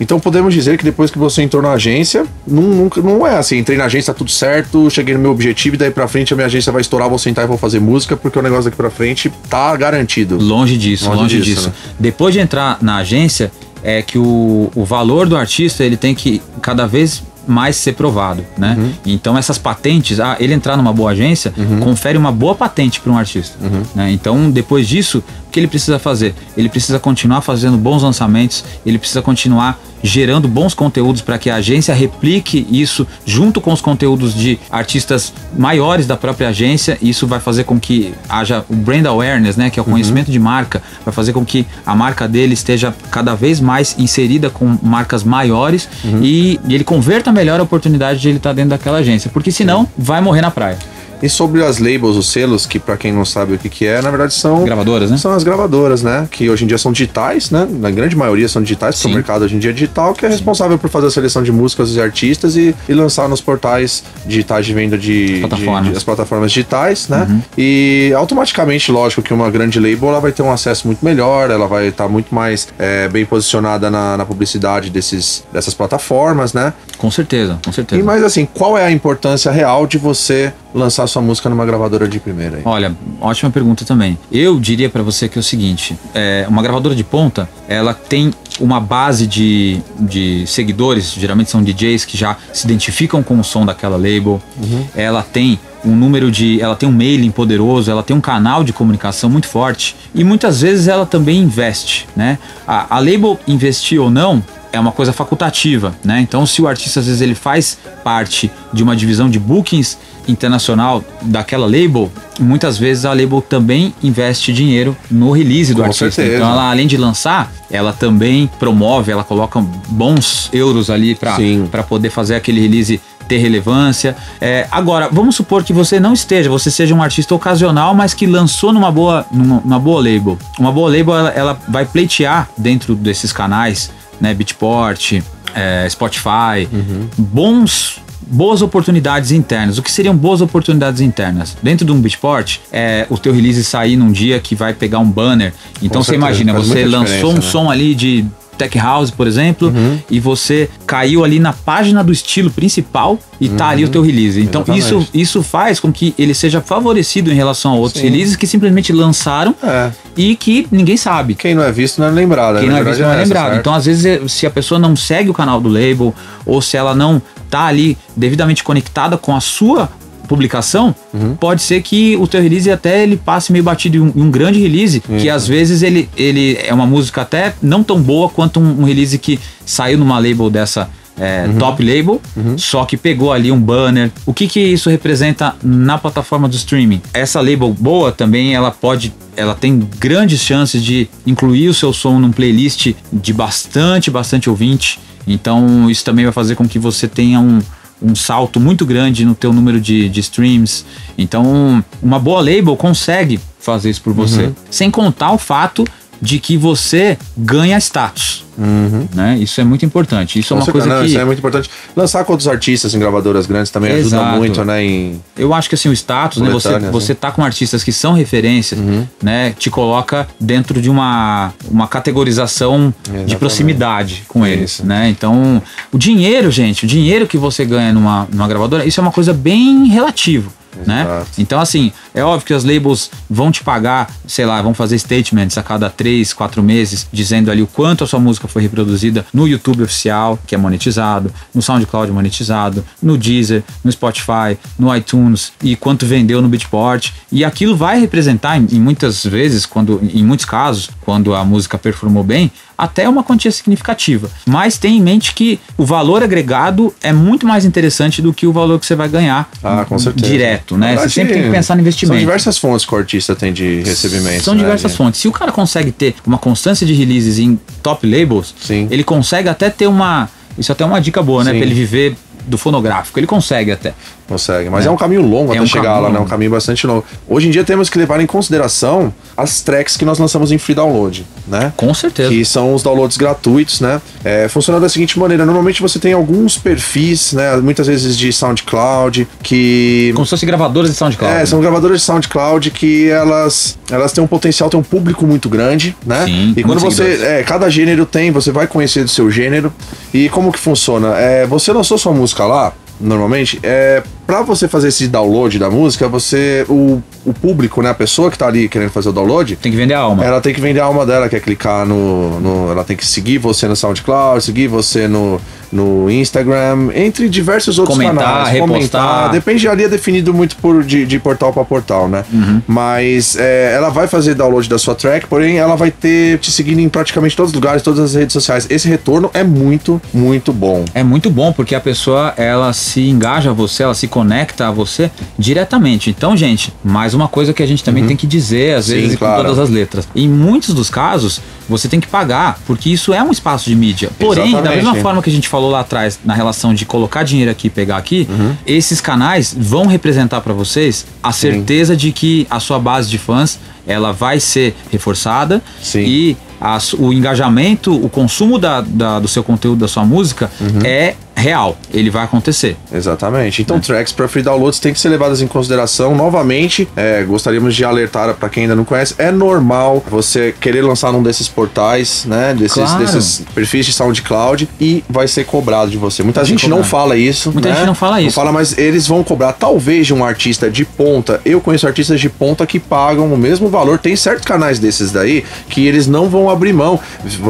Então podemos dizer que depois que você entrou na agência, não, nunca, não é assim, entrei na agência, tá tudo certo, cheguei no meu objetivo e daí pra frente a minha agência vai estourar, vou sentar e vou fazer música, porque o negócio daqui pra frente tá garantido. Longe disso, longe, longe disso. disso. Né? Depois de entrar na agência, é que o, o valor do artista ele tem que cada vez mais ser provado, né? Uhum. Então essas patentes, ah, ele entrar numa boa agência, uhum. confere uma boa patente para um artista. Uhum. Né? Então depois disso, o que ele precisa fazer? Ele precisa continuar fazendo bons lançamentos, ele precisa continuar gerando bons conteúdos para que a agência replique isso junto com os conteúdos de artistas maiores da própria agência. Isso vai fazer com que haja o brand awareness, né, que é o uhum. conhecimento uhum. de marca, vai fazer com que a marca dele esteja cada vez mais inserida com marcas maiores uhum. e, e, ele converta melhor a oportunidade de ele estar tá dentro daquela agência, porque senão vai morrer na praia. E sobre as labels, os selos, que para quem não sabe o que, que é, na verdade são. Gravadoras, né? São as gravadoras, né? Que hoje em dia são digitais, né? Na grande maioria são digitais, porque o mercado hoje em dia é digital, que é responsável por fazer a seleção de músicas e artistas e, e lançar nos portais digitais de venda de, plataformas. de, de as plataformas digitais, né? Uhum. E automaticamente, lógico que uma grande label ela vai ter um acesso muito melhor, ela vai estar tá muito mais é, bem posicionada na, na publicidade desses, dessas plataformas, né? Com certeza, com certeza. E mais assim, qual é a importância real de você lançar sua música numa gravadora de primeira? Aí? Olha, ótima pergunta também. Eu diria para você que é o seguinte: é, uma gravadora de ponta, ela tem uma base de, de seguidores, geralmente são DJs que já se identificam com o som daquela label. Uhum. Ela tem um número de. Ela tem um mailing poderoso, ela tem um canal de comunicação muito forte e muitas vezes ela também investe, né? A, a label investir ou não é uma coisa facultativa, né? Então, se o artista às vezes ele faz parte de uma divisão de bookings internacional daquela label, muitas vezes a label também investe dinheiro no release do Com artista. Certeza. Então, ela além de lançar, ela também promove, ela coloca bons euros ali para poder fazer aquele release ter relevância. É, agora, vamos supor que você não esteja, você seja um artista ocasional, mas que lançou numa boa, numa, numa boa label. Uma boa label, ela, ela vai pleitear dentro desses canais né, Beatport, é, Spotify, uhum. bons boas oportunidades internas. O que seriam boas oportunidades internas? Dentro de um Beatport, é o teu release sair num dia que vai pegar um banner. Então você imagina, você lançou um né? som ali de Tech House, por exemplo, uhum. e você caiu ali na página do estilo principal e uhum. tá ali o teu release. Então isso, isso faz com que ele seja favorecido em relação a outros Sim. releases que simplesmente lançaram é. e que ninguém sabe. Quem não é visto não é lembrado. Né? Quem não é visto não é, é lembrado. Certo? Então às vezes se a pessoa não segue o canal do label ou se ela não tá ali devidamente conectada com a sua publicação, uhum. pode ser que o teu release até ele passe meio batido em um, um grande release, uhum. que às vezes ele, ele é uma música até não tão boa quanto um, um release que saiu numa label dessa é, uhum. top label, uhum. só que pegou ali um banner. O que que isso representa na plataforma do streaming? Essa label boa também, ela pode, ela tem grandes chances de incluir o seu som num playlist de bastante, bastante ouvinte. Então isso também vai fazer com que você tenha um, um salto muito grande no teu número de, de streams. Então, uma boa label consegue fazer isso por você. Uhum. Sem contar o fato de que você ganha status. Uhum. Né? Isso é muito importante. Isso é Com é uma coisa não, que... Isso é muito importante. Lançar com outros artistas em gravadoras grandes também Exato. ajuda muito, né? Em... Eu acho que assim, o status, né? Você, né? você tá com artistas que são referências, uhum. né? Te coloca dentro de uma, uma categorização Exatamente. de proximidade com eles, né? Então, o dinheiro, gente, o dinheiro que você ganha numa, numa gravadora, isso é uma coisa bem relativo né? Então, assim, é óbvio que as labels vão te pagar, sei lá, vão fazer statements a cada três, quatro meses, dizendo ali o quanto a sua música foi reproduzida no YouTube oficial, que é monetizado, no SoundCloud monetizado, no Deezer, no Spotify, no iTunes e quanto vendeu no Beatport. E aquilo vai representar, em, muitas vezes, quando, em muitos casos, quando a música performou bem, até uma quantia significativa. Mas tenha em mente que o valor agregado é muito mais interessante do que o valor que você vai ganhar ah, direto, né? Verdade, você sempre tem que pensar no investimento. São diversas fontes que o artista tem de recebimento. São né, diversas fontes. Se o cara consegue ter uma constância de releases em top labels, Sim. ele consegue até ter uma. Isso é até é uma dica boa, né? Pra ele viver do fonográfico. Ele consegue até. Consegue, mas é, é um caminho longo é até um chegar lá, né? É um caminho bastante longo. Hoje em dia temos que levar em consideração as tracks que nós lançamos em free download, né? Com certeza. Que são os downloads gratuitos, né? É, funciona da seguinte maneira: normalmente você tem alguns perfis, né? Muitas vezes de SoundCloud, que. Como se fossem gravadoras de SoundCloud. É, né? são gravadoras de SoundCloud que elas, elas têm um potencial, têm um público muito grande, né? Sim, e quando você. É, cada gênero tem, você vai conhecer do seu gênero. E como que funciona? É, você lançou sua música lá, normalmente, é para você fazer esse download da música, você o, o público, né, a pessoa que tá ali querendo fazer o download, tem que vender a alma. Ela tem que vender a alma dela, quer clicar no, no ela tem que seguir você no SoundCloud, seguir você no no Instagram, entre diversos outros comentar, canais, repostar. comentar. Depende ali, é definido muito por de, de portal para portal, né? Uhum. Mas é, ela vai fazer download da sua track, porém ela vai ter te seguindo em praticamente todos os lugares, todas as redes sociais. Esse retorno é muito, muito bom. É muito bom porque a pessoa ela se engaja a você, ela se conecta a você diretamente. Então, gente, mais uma coisa que a gente também uhum. tem que dizer, às vezes, Sim, claro. com todas as letras. Em muitos dos casos, você tem que pagar, porque isso é um espaço de mídia. Porém, Exatamente. da mesma forma que a gente falou lá atrás, na relação de colocar dinheiro aqui e pegar aqui, uhum. esses canais vão representar para vocês a certeza Sim. de que a sua base de fãs ela vai ser reforçada Sim. e a, o engajamento, o consumo da, da, do seu conteúdo, da sua música uhum. é real, ele vai acontecer. Exatamente. Então, é. tracks para free downloads têm que ser levadas em consideração. Novamente, é, gostaríamos de alertar para quem ainda não conhece, é normal você querer lançar num desses portais, né, desses, claro. desses perfis de SoundCloud e vai ser cobrado de você. Muita vai gente não fala isso. Muita né? gente não fala isso. Não fala, mas eles vão cobrar talvez de um artista de ponta. Eu conheço artistas de ponta que pagam o mesmo valor. Tem certos canais desses daí que eles não vão abrir mão.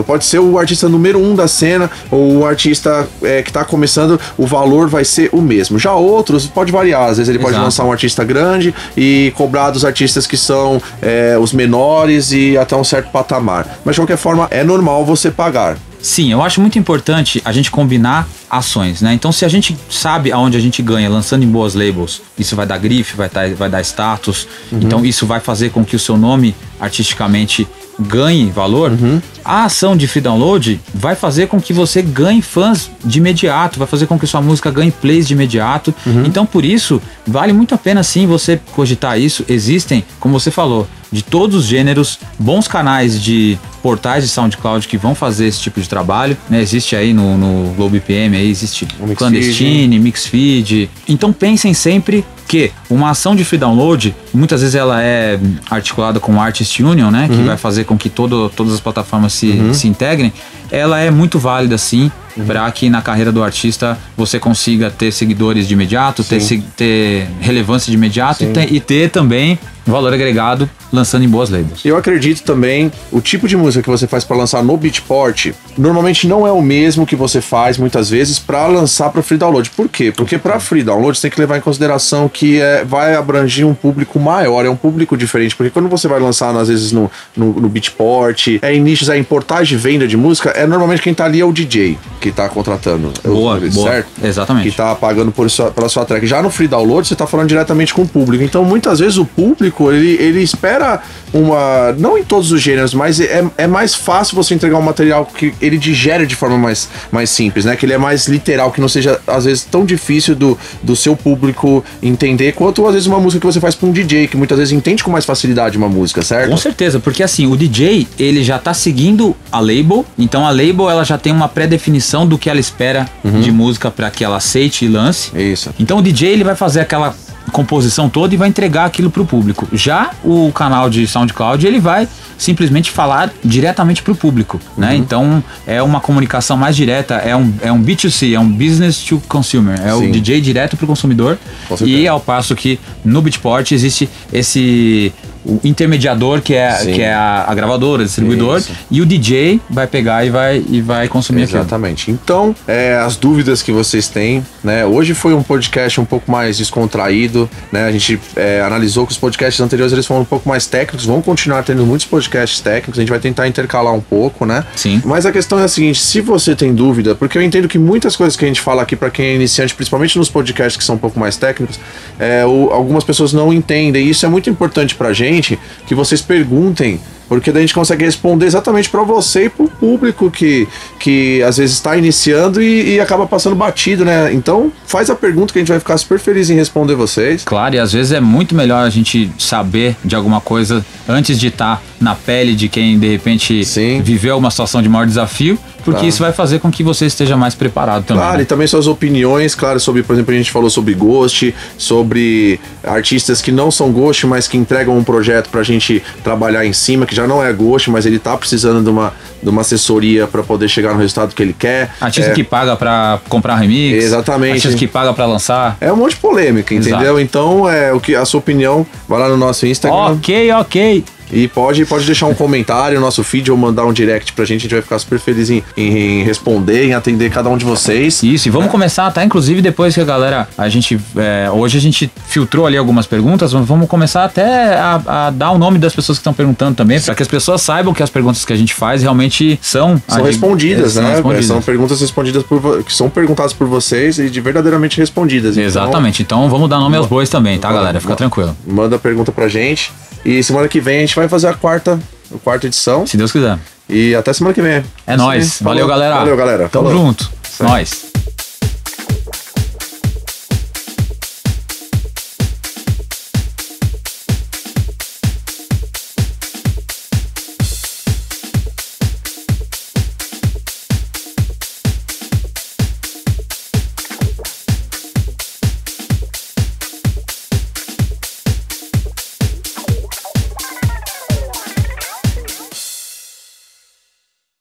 Pode ser o artista número um da cena ou o artista é, que está começando, o valor vai ser o mesmo. Já outros pode variar. Às vezes ele Exato. pode lançar um artista grande e cobrar dos artistas que são é, os menores e até um certo patamar. Mas de qualquer forma, é normal você pagar. Sim, eu acho muito importante a gente combinar ações, né? Então, se a gente sabe aonde a gente ganha lançando em boas labels, isso vai dar grife, vai, tá, vai dar status, uhum. então isso vai fazer com que o seu nome artisticamente ganhe valor, uhum. a ação de free download vai fazer com que você ganhe fãs de imediato, vai fazer com que sua música ganhe plays de imediato. Uhum. Então, por isso, vale muito a pena sim você cogitar isso. Existem, como você falou, de todos os gêneros, bons canais de portais de SoundCloud que vão fazer esse tipo de trabalho, né? Existe aí no, no GlobePM, aí existe o Clandestine, Mixfeed. Então pensem sempre que uma ação de free download, muitas vezes ela é articulada com o Artist Union, né? Que uhum. vai fazer com que todo, todas as plataformas se, uhum. se integrem. Ela é muito válida, sim, uhum. para que na carreira do artista você consiga ter seguidores de imediato, ter, ter, relevância de imediato e ter, e ter também valor agregado lançando em boas labels. Eu acredito também, o tipo de música que você faz para lançar no Beatport, normalmente não é o mesmo que você faz muitas vezes para lançar para free download. Por quê? Porque para free download você tem que levar em consideração que é, vai abranger um público maior, é um público diferente. Porque quando você vai lançar, às vezes, no, no, no Beatport, é em nichos, é em portais de venda de música, é normalmente quem tá ali é o DJ que tá contratando. Boa, boa. certo? Exatamente. Que tá pagando por sua, pela sua track. Já no free download, você tá falando diretamente com o público. Então, muitas vezes, o público, ele, ele espera uma. Não em todos os gêneros, mas é, é mais fácil você entregar um material que ele digere de forma mais, mais simples, né? Que ele é mais literal, que não seja, às vezes, tão difícil do, do seu público entender, quanto às vezes uma música que você faz para um DJ, que muitas vezes entende com mais facilidade uma música, certo? Com certeza, porque assim, o DJ, ele já tá seguindo a label, então a label ela já tem uma pré-definição do que ela espera uhum. de música para que ela aceite e lance. Isso. Então o DJ ele vai fazer aquela composição toda e vai entregar aquilo para o público. Já o canal de SoundCloud ele vai simplesmente falar diretamente para o público, né? uhum. né? Então é uma comunicação mais direta, é um, é um B2C, é um business to consumer, é Sim. o DJ direto para o consumidor. E ao passo que no Beatport existe esse o intermediador que é, que é a, a gravadora, o distribuidor, Isso. e o DJ vai pegar e vai, e vai consumir Exatamente. Aquilo. Então, é, as dúvidas que vocês têm, né? Hoje foi um podcast um pouco mais descontraído, né? A gente é, analisou que os podcasts anteriores eles foram um pouco mais técnicos, vão continuar tendo muitos podcasts técnicos, a gente vai tentar intercalar um pouco, né? Sim. Mas a questão é a seguinte, se você tem dúvida, porque eu entendo que muitas coisas que a gente fala aqui para quem é iniciante, principalmente nos podcasts que são um pouco mais técnicos, é, o, algumas pessoas não entendem, e isso é muito importante pra gente gente que vocês perguntem porque daí a gente consegue responder exatamente para você e para o público que, que às vezes está iniciando e, e, acaba passando batido, né? Então faz a pergunta que a gente vai ficar super feliz em responder vocês. Claro, e às vezes é muito melhor a gente saber de alguma coisa antes de estar tá na pele de quem de repente Sim. viveu uma situação de maior desafio porque claro. isso vai fazer com que você esteja mais preparado também. Claro, né? e também suas opiniões, claro, sobre, por exemplo, a gente falou sobre Ghost, sobre artistas que não são Ghost, mas que entregam um projeto pra gente trabalhar em cima, que já não é Ghost, mas ele tá precisando de uma, de uma assessoria para poder chegar no resultado que ele quer. Artista é... que paga para comprar remix. Exatamente. Artista que paga para lançar. É um monte de polêmica, entendeu? Exato. Então, é o que a sua opinião, vai lá no nosso Instagram. Ok, ok. E pode, pode deixar um comentário no nosso feed ou mandar um direct pra gente. A gente vai ficar super feliz em, em responder, em atender cada um de vocês. Isso, e vamos é. começar, tá? Inclusive, depois que a galera. A gente. É, hoje a gente filtrou ali algumas perguntas, vamos começar até a, a dar o nome das pessoas que estão perguntando também, para que as pessoas saibam que as perguntas que a gente faz realmente são. São respondidas, né? São, respondidas. são perguntas respondidas por que são perguntadas por vocês e de verdadeiramente respondidas. Então, Exatamente. Então, então vamos dar nome aos bois também, tá, galera? Fica tranquilo. Manda pergunta pra gente. E semana que vem a gente vai fazer a quarta quarta edição. Se Deus quiser. E até semana que vem. É nóis. Valeu, galera. Valeu, galera. Tamo Falou. junto. Nós.